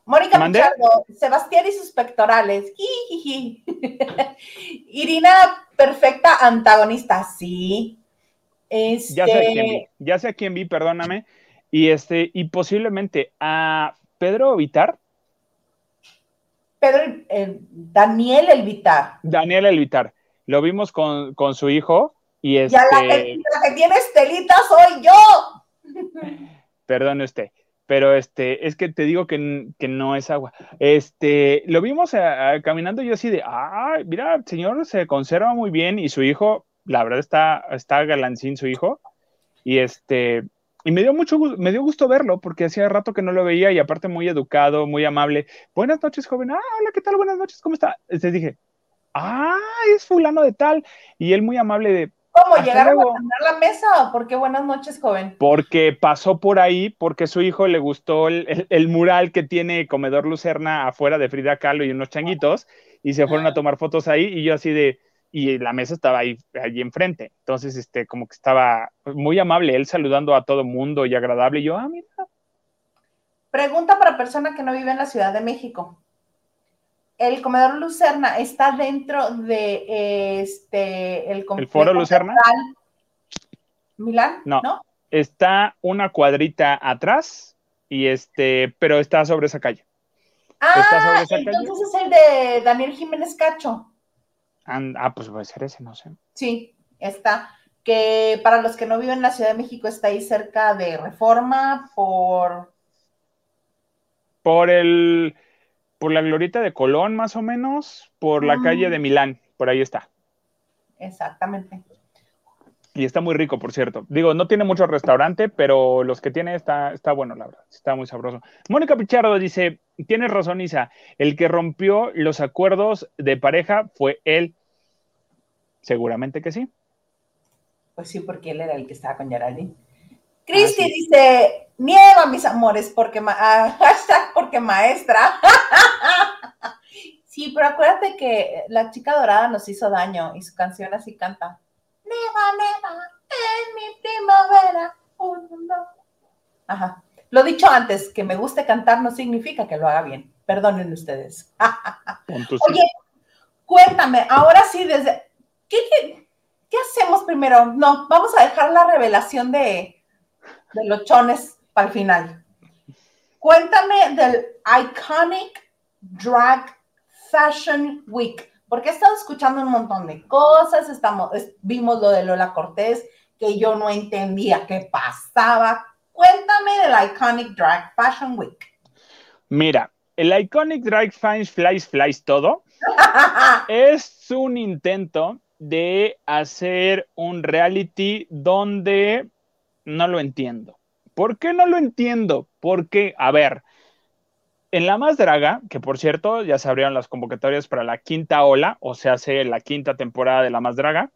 Mónica Pichardo, Sebastián y sus pectorales. [LAUGHS] Irina, perfecta antagonista, sí. Ya sé a quién vi, este ya sé a quién vi, perdóname. Y este, y posiblemente a Pedro Vitar, Pedro, eh, Daniel Elvitar. Daniel Elvitar. Lo vimos con, su hijo y este... Ya la que, tiene Estelita soy yo. [LAUGHS] Perdone usted, pero este, es que te digo que, no es agua. Este, lo vimos caminando yo así de, ay, mira, señor se conserva muy bien y su hijo, la verdad está, está galancín su hijo. Y este, y me dio mucho me dio gusto verlo porque hacía rato que no lo veía y aparte muy educado, muy amable. Buenas noches, joven. Ah, hola, ¿qué tal? Buenas noches, ¿cómo está? Entonces dije, ah, es fulano de tal. Y él muy amable de... ¿Cómo llegaron a a la mesa? ¿Por qué buenas noches, joven? Porque pasó por ahí, porque su hijo le gustó el, el mural que tiene Comedor Lucerna afuera de Frida Kahlo y unos changuitos, y se fueron a tomar fotos ahí, y yo así de, y la mesa estaba ahí, allí enfrente. Entonces, este, como que estaba muy amable, él saludando a todo mundo y agradable. Y yo, ah, mira. Pregunta para persona que no vive en la Ciudad de México. ¿El comedor Lucerna está dentro de este el, ¿El foro Lucerna? Milán, no, no, Está una cuadrita atrás y este, pero está sobre esa calle. Ah, entonces es el de Daniel Jiménez Cacho. ah, pues puede ser ese, no sé. Sí, está. Que para los que no viven en la Ciudad de México está ahí cerca de Reforma por. Por el. Por la glorieta de Colón, más o menos. Por la calle de Milán. Por ahí está. Exactamente. Y está muy rico, por cierto. Digo, no tiene mucho restaurante, pero los que tiene está, está bueno, la verdad. Está muy sabroso. Mónica Pichardo dice, tienes razón, Isa. El que rompió los acuerdos de pareja fue él. Seguramente que sí. Pues sí, porque él era el que estaba con Geraldine. Cristi dice, nieva, mis amores, porque, ah, [LAUGHS] porque maestra. [LAUGHS] sí, pero acuérdate que la chica dorada nos hizo daño y su canción así canta. Neva, neva, en mi primavera. Ajá. Lo dicho antes, que me guste cantar no significa que lo haga bien. Perdonen ustedes. [LAUGHS] Oye, cuéntame, ahora sí, desde. ¿Qué, hacemos primero? No, vamos a dejar la revelación de, de los chones para el final. Cuéntame del Iconic Drag Fashion Week porque he estado escuchando un montón de cosas, estamos, vimos lo de Lola Cortés, que yo no entendía qué pasaba. Cuéntame del Iconic Drag Fashion Week. Mira, el Iconic Drag Fashion Flies Flies Todo [LAUGHS] es un intento de hacer un reality donde no lo entiendo. ¿Por qué no lo entiendo? Porque, a ver, en La Más Draga, que por cierto ya se abrieron las convocatorias para la quinta ola, o sea, hace la quinta temporada de La Más Draga,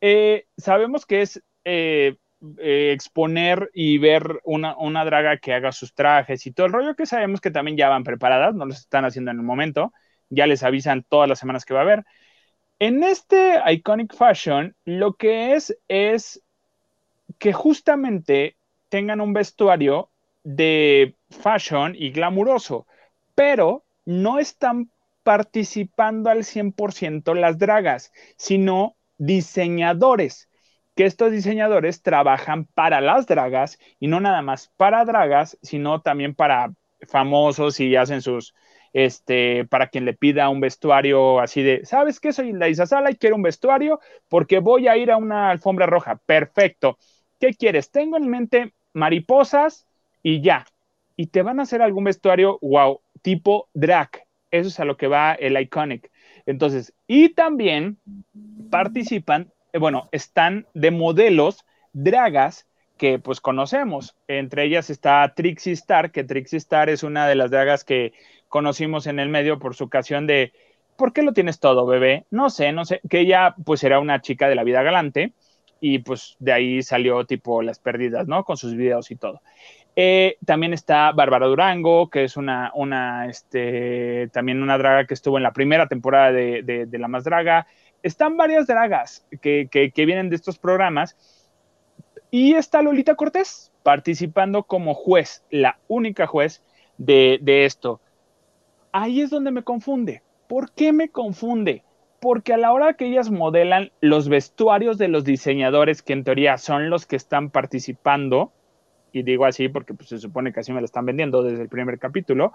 eh, sabemos que es eh, eh, exponer y ver una, una, draga que haga sus trajes y todo el rollo que sabemos que también ya van preparadas, no los están haciendo en el momento, ya les avisan todas las semanas que va a haber. En este Iconic Fashion, lo que es es que justamente tengan un vestuario de fashion y glamuroso, pero no están participando al 100% las dragas, sino diseñadores, que estos diseñadores trabajan para las dragas y no nada más para dragas, sino también para famosos y hacen sus, este, para quien le pida un vestuario así de, ¿sabes qué? Soy la Isa Sala y quiero un vestuario porque voy a ir a una alfombra roja. Perfecto. ¿Qué quieres? Tengo en mente mariposas y ya y te van a hacer algún vestuario, wow, tipo drag. Eso es a lo que va el Iconic. Entonces, y también participan, eh, bueno, están de modelos dragas que pues conocemos. Entre ellas está Trixie Star, que Trixie Star es una de las dragas que conocimos en el medio por su ocasión de ¿por qué lo tienes todo, bebé? No sé, no sé, que ella pues era una chica de la vida galante y pues de ahí salió tipo las pérdidas, ¿no? Con sus videos y todo. Eh, también está Bárbara Durango, que es una, una este, también una draga que estuvo en la primera temporada de, La Más Draga. Están varias dragas que, vienen de estos programas. Y está Lolita Cortés participando como juez, la única juez de, de esto. Ahí es donde me confunde. ¿Por qué me confunde? Porque a la hora que ellas modelan los vestuarios de los diseñadores, que en teoría son los que están participando, y digo así porque pues, se supone que así me la están vendiendo desde el primer capítulo,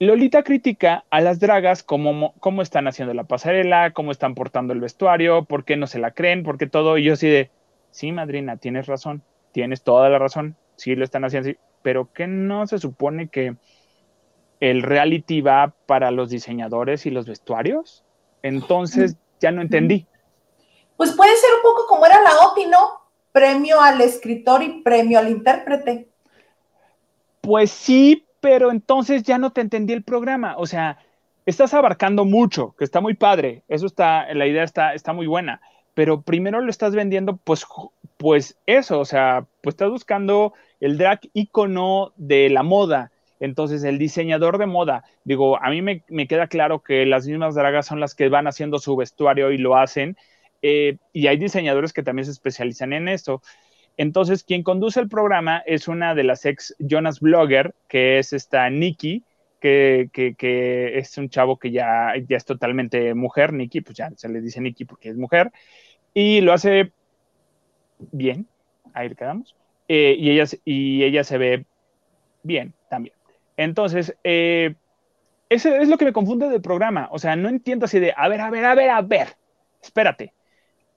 Lolita critica a las dragas cómo, cómo están haciendo la pasarela, cómo están portando el vestuario, por qué no se la creen, por qué todo, y yo así de, sí, madrina, tienes razón, tienes toda la razón, sí lo están haciendo así, pero que no se supone que el reality va para los diseñadores y los vestuarios? Entonces ya no entendí. Pues puede ser un poco como era la OPI, ¿no? premio al escritor y premio al intérprete. Pues sí, pero entonces ya no te entendí el programa. O sea, estás abarcando mucho, que está muy padre. Eso está, la idea está, está muy buena. Pero primero lo estás vendiendo, pues, pues eso, o sea, pues estás buscando el drag icono de la moda. Entonces, el diseñador de moda, digo, a mí me, queda claro que las mismas dragas son las que van haciendo su vestuario y lo hacen, eh, y hay diseñadores que también se especializan en esto. Entonces, quien conduce el programa es una de las ex Jonas Blogger, que es esta Nikki, que, que, es un chavo que ya, ya es totalmente mujer, Nikki, pues ya se le dice Nikki porque es mujer, y lo hace bien, ahí le quedamos, eh, y, ella, y ella se ve bien también. Entonces, eh, Eso es lo que me confunde del programa. O sea, no entiendo así de, a ver, a ver, a ver, a ver, espérate,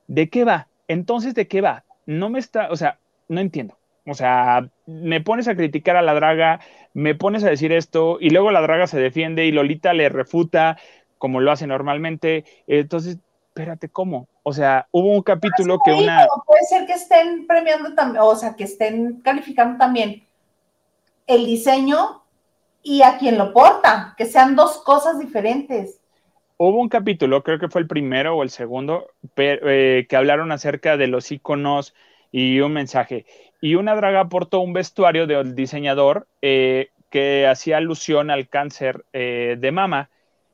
¿de qué va? Entonces, ¿de qué va? No me está, o sea, no entiendo. O sea, me pones a criticar a la draga, me pones a decir esto y luego la draga se defiende y Lolita le refuta como lo hace normalmente. Entonces, espérate, ¿cómo? O sea, hubo un capítulo que una... Puede ser que estén premiando también, o sea, que estén calificando también el diseño y a quien lo porta, que sean dos cosas diferentes. Hubo un capítulo, creo que fue el primero o el segundo, eh, que hablaron acerca de los iconos y un mensaje. Y una draga aportó un vestuario del diseñador eh, que hacía alusión al cáncer eh, de mama.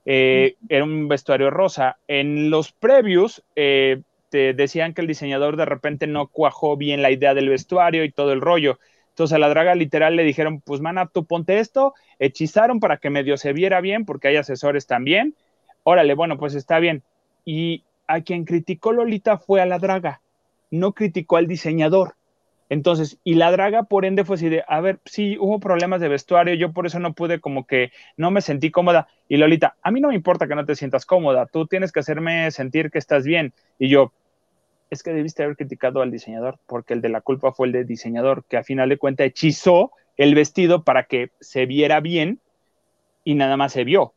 Eh, era un vestuario rosa. En los previews te decían que el diseñador de repente no cuajó bien la idea del vestuario y todo el rollo. Entonces a la draga literal le dijeron, pues mana, tú ponte esto, hechizaron para que medio se viera bien, porque hay asesores también. Órale, bueno, pues está bien. Y a quien criticó Lolita fue a la draga, no criticó al diseñador. Entonces, y la draga por ende fue así de, a ver, sí, hubo problemas de vestuario, yo por eso no pude como que no me sentí cómoda. Y Lolita, a mí no me importa que no te sientas cómoda, tú tienes que hacerme sentir que estás bien. Y yo, es que debiste haber criticado al diseñador, porque el de la culpa fue el del diseñador, que a final de cuentas hechizó el vestido para que se viera bien y nada más se vio,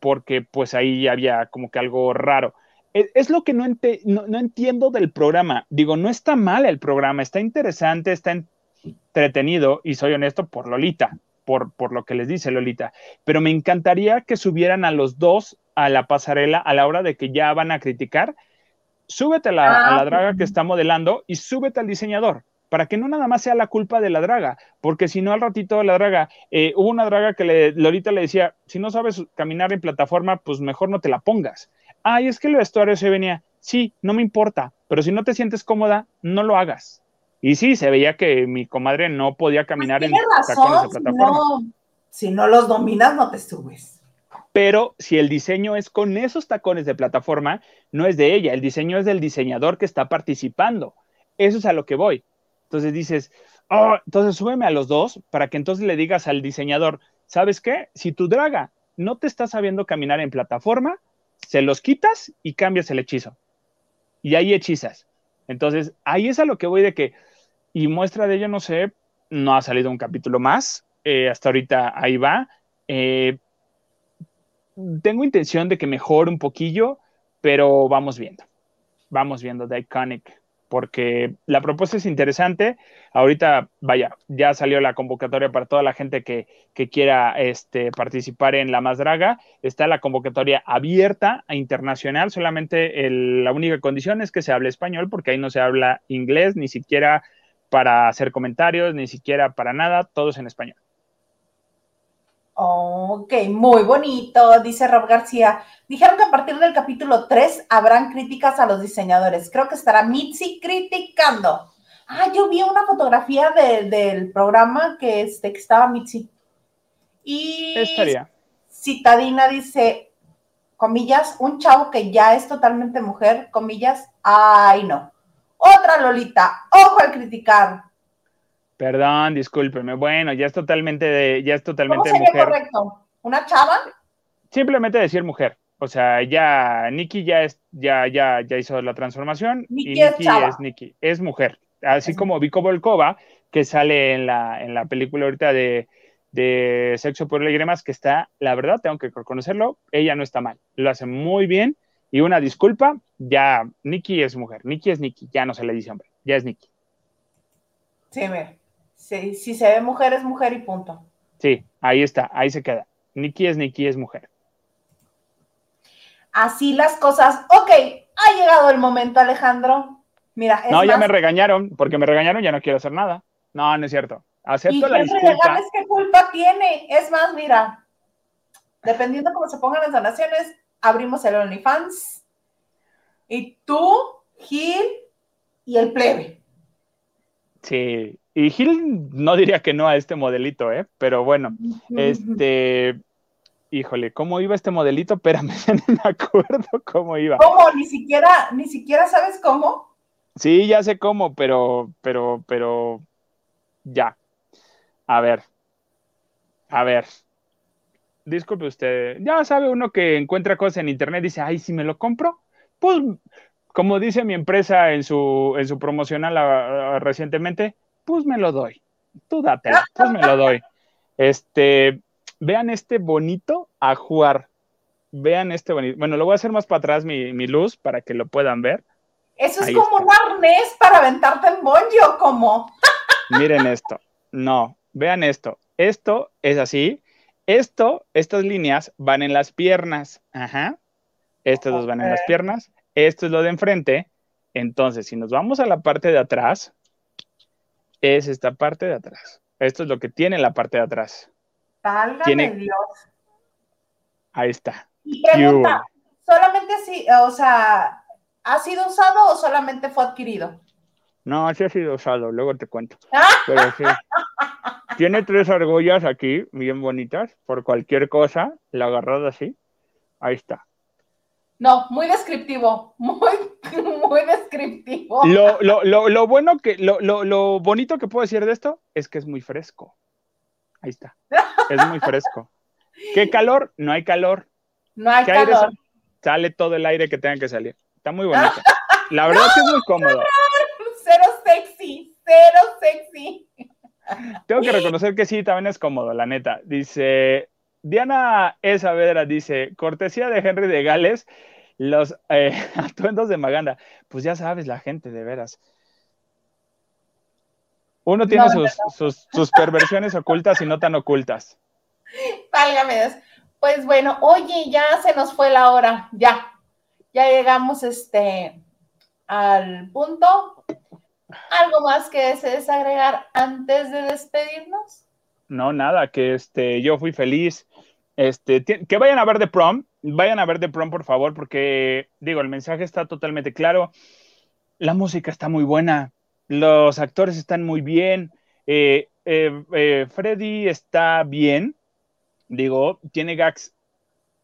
porque pues ahí había como que algo raro es lo que no, no, entiendo del programa. Digo, no está mal el programa, está interesante, está entretenido y soy honesto por Lolita, por, por lo que les dice Lolita. Pero me encantaría que subieran a los dos a la pasarela a la hora de que ya van a criticar. Súbete a la, a la ah, draga que está modelando y súbete al diseñador para que no nada más sea la culpa de la draga, porque si no al ratito la draga, eh, hubo una draga que le, Lolita le decía, si no sabes caminar en plataforma, pues mejor no te la pongas ay, es que el vestuario se venía, sí, no me importa, pero si no te sientes cómoda, no lo hagas. Y sí, se veía que mi comadre no podía caminar pues en tacones de plataforma. Si no, los dominas, no te subes. Pero si el diseño es con esos tacones de plataforma, no es de ella, el diseño es del diseñador que está participando. Eso es a lo que voy. Entonces dices, oh, entonces súbeme a los dos para que entonces le digas al diseñador, ¿sabes qué? Si tu draga no te está sabiendo caminar en plataforma, se los quitas y cambias el hechizo. Y ahí hechizas. Entonces, ahí es a lo que voy de que, y muestra de ello, no sé, no ha salido un capítulo más, eh, hasta ahorita ahí va. Eh, tengo intención de que mejore un poquillo, pero vamos viendo. Vamos viendo The Iconic porque la propuesta es interesante. Ahorita, vaya, ya salió la convocatoria para toda la gente que, quiera este, participar en la Más Draga. Está la convocatoria abierta a internacional. Solamente la única condición es que se hable español, porque ahí no se habla inglés, ni siquiera para hacer comentarios, ni siquiera para nada. Todo es en español. Ok, muy bonito, dice Rob García. Dijeron que a partir del capítulo 3 habrán críticas a los diseñadores. Creo que estará Mitzi criticando. Ah, yo vi una fotografía del programa que, este, que estaba Mitzi. Y Estaría. Citadina dice, comillas, un chavo que ya es totalmente mujer, comillas, ay no. Otra Lolita, ojo al criticar. Perdón, discúlpeme. Bueno, ya es totalmente de, ya es totalmente ¿Cómo sería correcto? ¿Una chava? Simplemente decir mujer. O sea, ya Nikki ya es, ya, ya, ya hizo la transformación y Nikki es, Nikki, es mujer. Así como Vico Volkova, que sale en la, en la película ahorita de, de Sexo por más, que está, la verdad, tengo que reconocerlo, ella no está mal, lo hace muy bien. Y una disculpa, ya Nikki es mujer, Nikki es Nikki, ya no se le dice hombre, ya es Nikki. Sí, mira si se ve mujer, es mujer y punto. Sí, ahí está, ahí se queda. Nikki es Nikki, es mujer. Así las cosas. Ok, ha llegado el momento, Alejandro. Mira, No, ya me regañaron, porque me regañaron, ya no quiero hacer nada. No, no es cierto. Acepto la disculpa. ¿qué culpa tiene? Es más, mira, dependiendo cómo se pongan las donaciones, abrimos el OnlyFans. Y tú, Gil y el plebe. Sí, y Gil no diría que no a este modelito, ¿eh? Pero bueno, este, híjole, ¿cómo iba este modelito? Espérame, [LAUGHS] no me acuerdo cómo iba. ¿Cómo? ¿Ni siquiera, ni siquiera sabes cómo? Sí, ya sé cómo, pero, pero, pero, ya. A ver, a ver. disculpe usted, ya sabe uno que encuentra cosas en internet y dice, ay, si me lo compro, pues como dice mi empresa en su, en su promocional recientemente, pues me lo doy. Tú dátelo, pues me lo doy. Este, vean este bonito ajuar. Vean este bonito. Bueno, lo voy a hacer más para atrás mi, luz para que lo puedan ver. Eso es como un arnés para aventarte en bollo, como. [LAUGHS] Miren esto. No, vean esto. Esto es así. Esto, estas líneas van en las piernas. Ajá. Estos dos van en las piernas. Esto es lo de enfrente. Entonces, si nos vamos a la parte de atrás, es esta parte de atrás. Esto es lo que tiene la parte de atrás. Válgame Dios. Ahí está. Y pregunta, ¿solamente así, o sea, ha sido usado o solamente fue adquirido? No, sí ha sido usado, luego te cuento. [LAUGHS] Pero sí. Tiene tres argollas aquí, bien bonitas, por cualquier cosa, la agarrada así. Ahí está. No, muy descriptivo, muy, [LAUGHS] muy descriptivo. Lo, lo, lo, lo bueno que, lo, lo, bonito que puedo decir de esto es que es muy fresco. Ahí está. Es muy fresco. [LAUGHS] ¿Qué calor? No hay calor. No hay calor. Sale? todo el aire que tenga que salir. Está muy bonito. La verdad es que es muy cómodo. [LAUGHS] Cero sexy, cero sexy. Tengo que reconocer que sí, también es cómodo, la neta. Dice, Diana E. Saavedra dice, cortesía de Henry de Gales, los eh, [LAUGHS] atuendos de Maganda. Pues ya sabes, la gente, de veras. Uno tiene sus, sus, perversiones ocultas y no tan ocultas. Válgame Dios. Pues bueno, oye, ya se nos fue la hora, ya. Ya llegamos este al punto. ¿Algo más que desees agregar antes de despedirnos? No, nada, que este, yo fui feliz. Este, que vayan a ver The Prom, vayan a ver The Prom, por favor, porque digo, el mensaje está totalmente claro. La música está muy buena, los actores están muy bien, eh, eh, eh, Freddy está bien, digo, tiene gags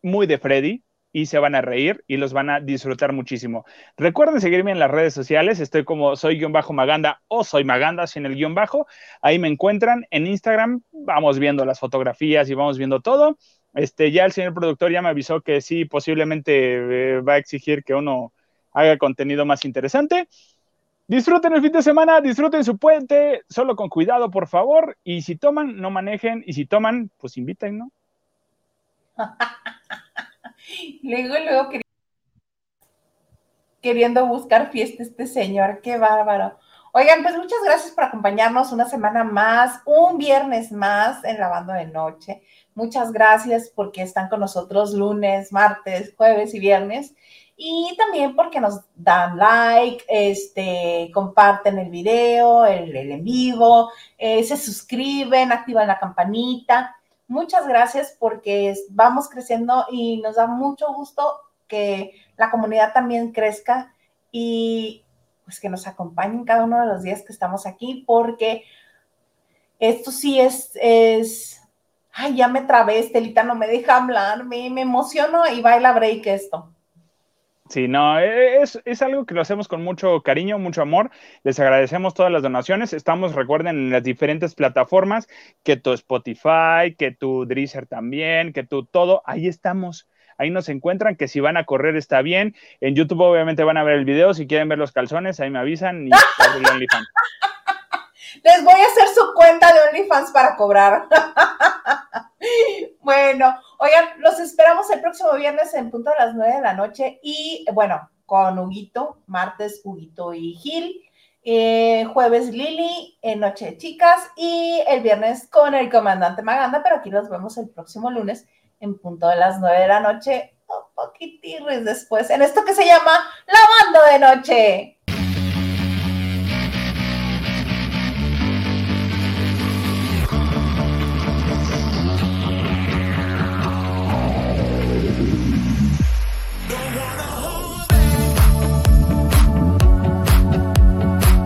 muy de Freddy y se van a reír y los van a disfrutar muchísimo. Recuerden seguirme en las redes sociales, estoy como soy guion bajo Maganda o soy Maganda sin el guion bajo, ahí me encuentran en Instagram, vamos viendo las fotografías y vamos viendo todo. Este, ya el señor productor ya me avisó que sí, posiblemente va a exigir que uno haga contenido más interesante. Disfruten el fin de semana, disfruten su puente, solo con cuidado, por favor. Y si toman, no manejen. Y si toman, pues inviten, ¿no? [LAUGHS] luego, luego queriendo buscar fiesta este señor, qué bárbaro. Oigan, pues muchas gracias por acompañarnos una semana más, un viernes más en la banda de noche. Muchas gracias porque están con nosotros lunes, martes, jueves y viernes y también porque nos dan like, este, comparten el video, el, en vivo, eh, se suscriben, activan la campanita. Muchas gracias porque vamos creciendo y nos da mucho gusto que la comunidad también crezca y pues que nos acompañen cada uno de los días que estamos aquí porque esto sí es, es, ay, ya me trabé, Estelita no me deja hablar, me, me emociono y baila break esto. Sí, no, e, es, es, algo que lo hacemos con mucho cariño, mucho amor. Les agradecemos todas las donaciones. Estamos, recuerden, en las diferentes plataformas, que tu Spotify, que tu Drizzer también, que tu todo, ahí estamos. Ahí nos encuentran, que si van a correr está bien. En YouTube obviamente van a ver el video. Si quieren ver los calzones, ahí me avisan y [LAUGHS] OnlyFans. Les voy a hacer su cuenta de OnlyFans para cobrar. [LAUGHS] bueno, oigan, los esperamos el próximo viernes en punto de las nueve de la noche y bueno, con Huguito, martes Huguito y Gil, eh, jueves Lili, en Noche de Chicas y el viernes con el comandante Maganda, pero aquí los vemos el próximo lunes en punto de las nueve de la noche, un poquitirres después, en esto que se llama La Banda de Noche.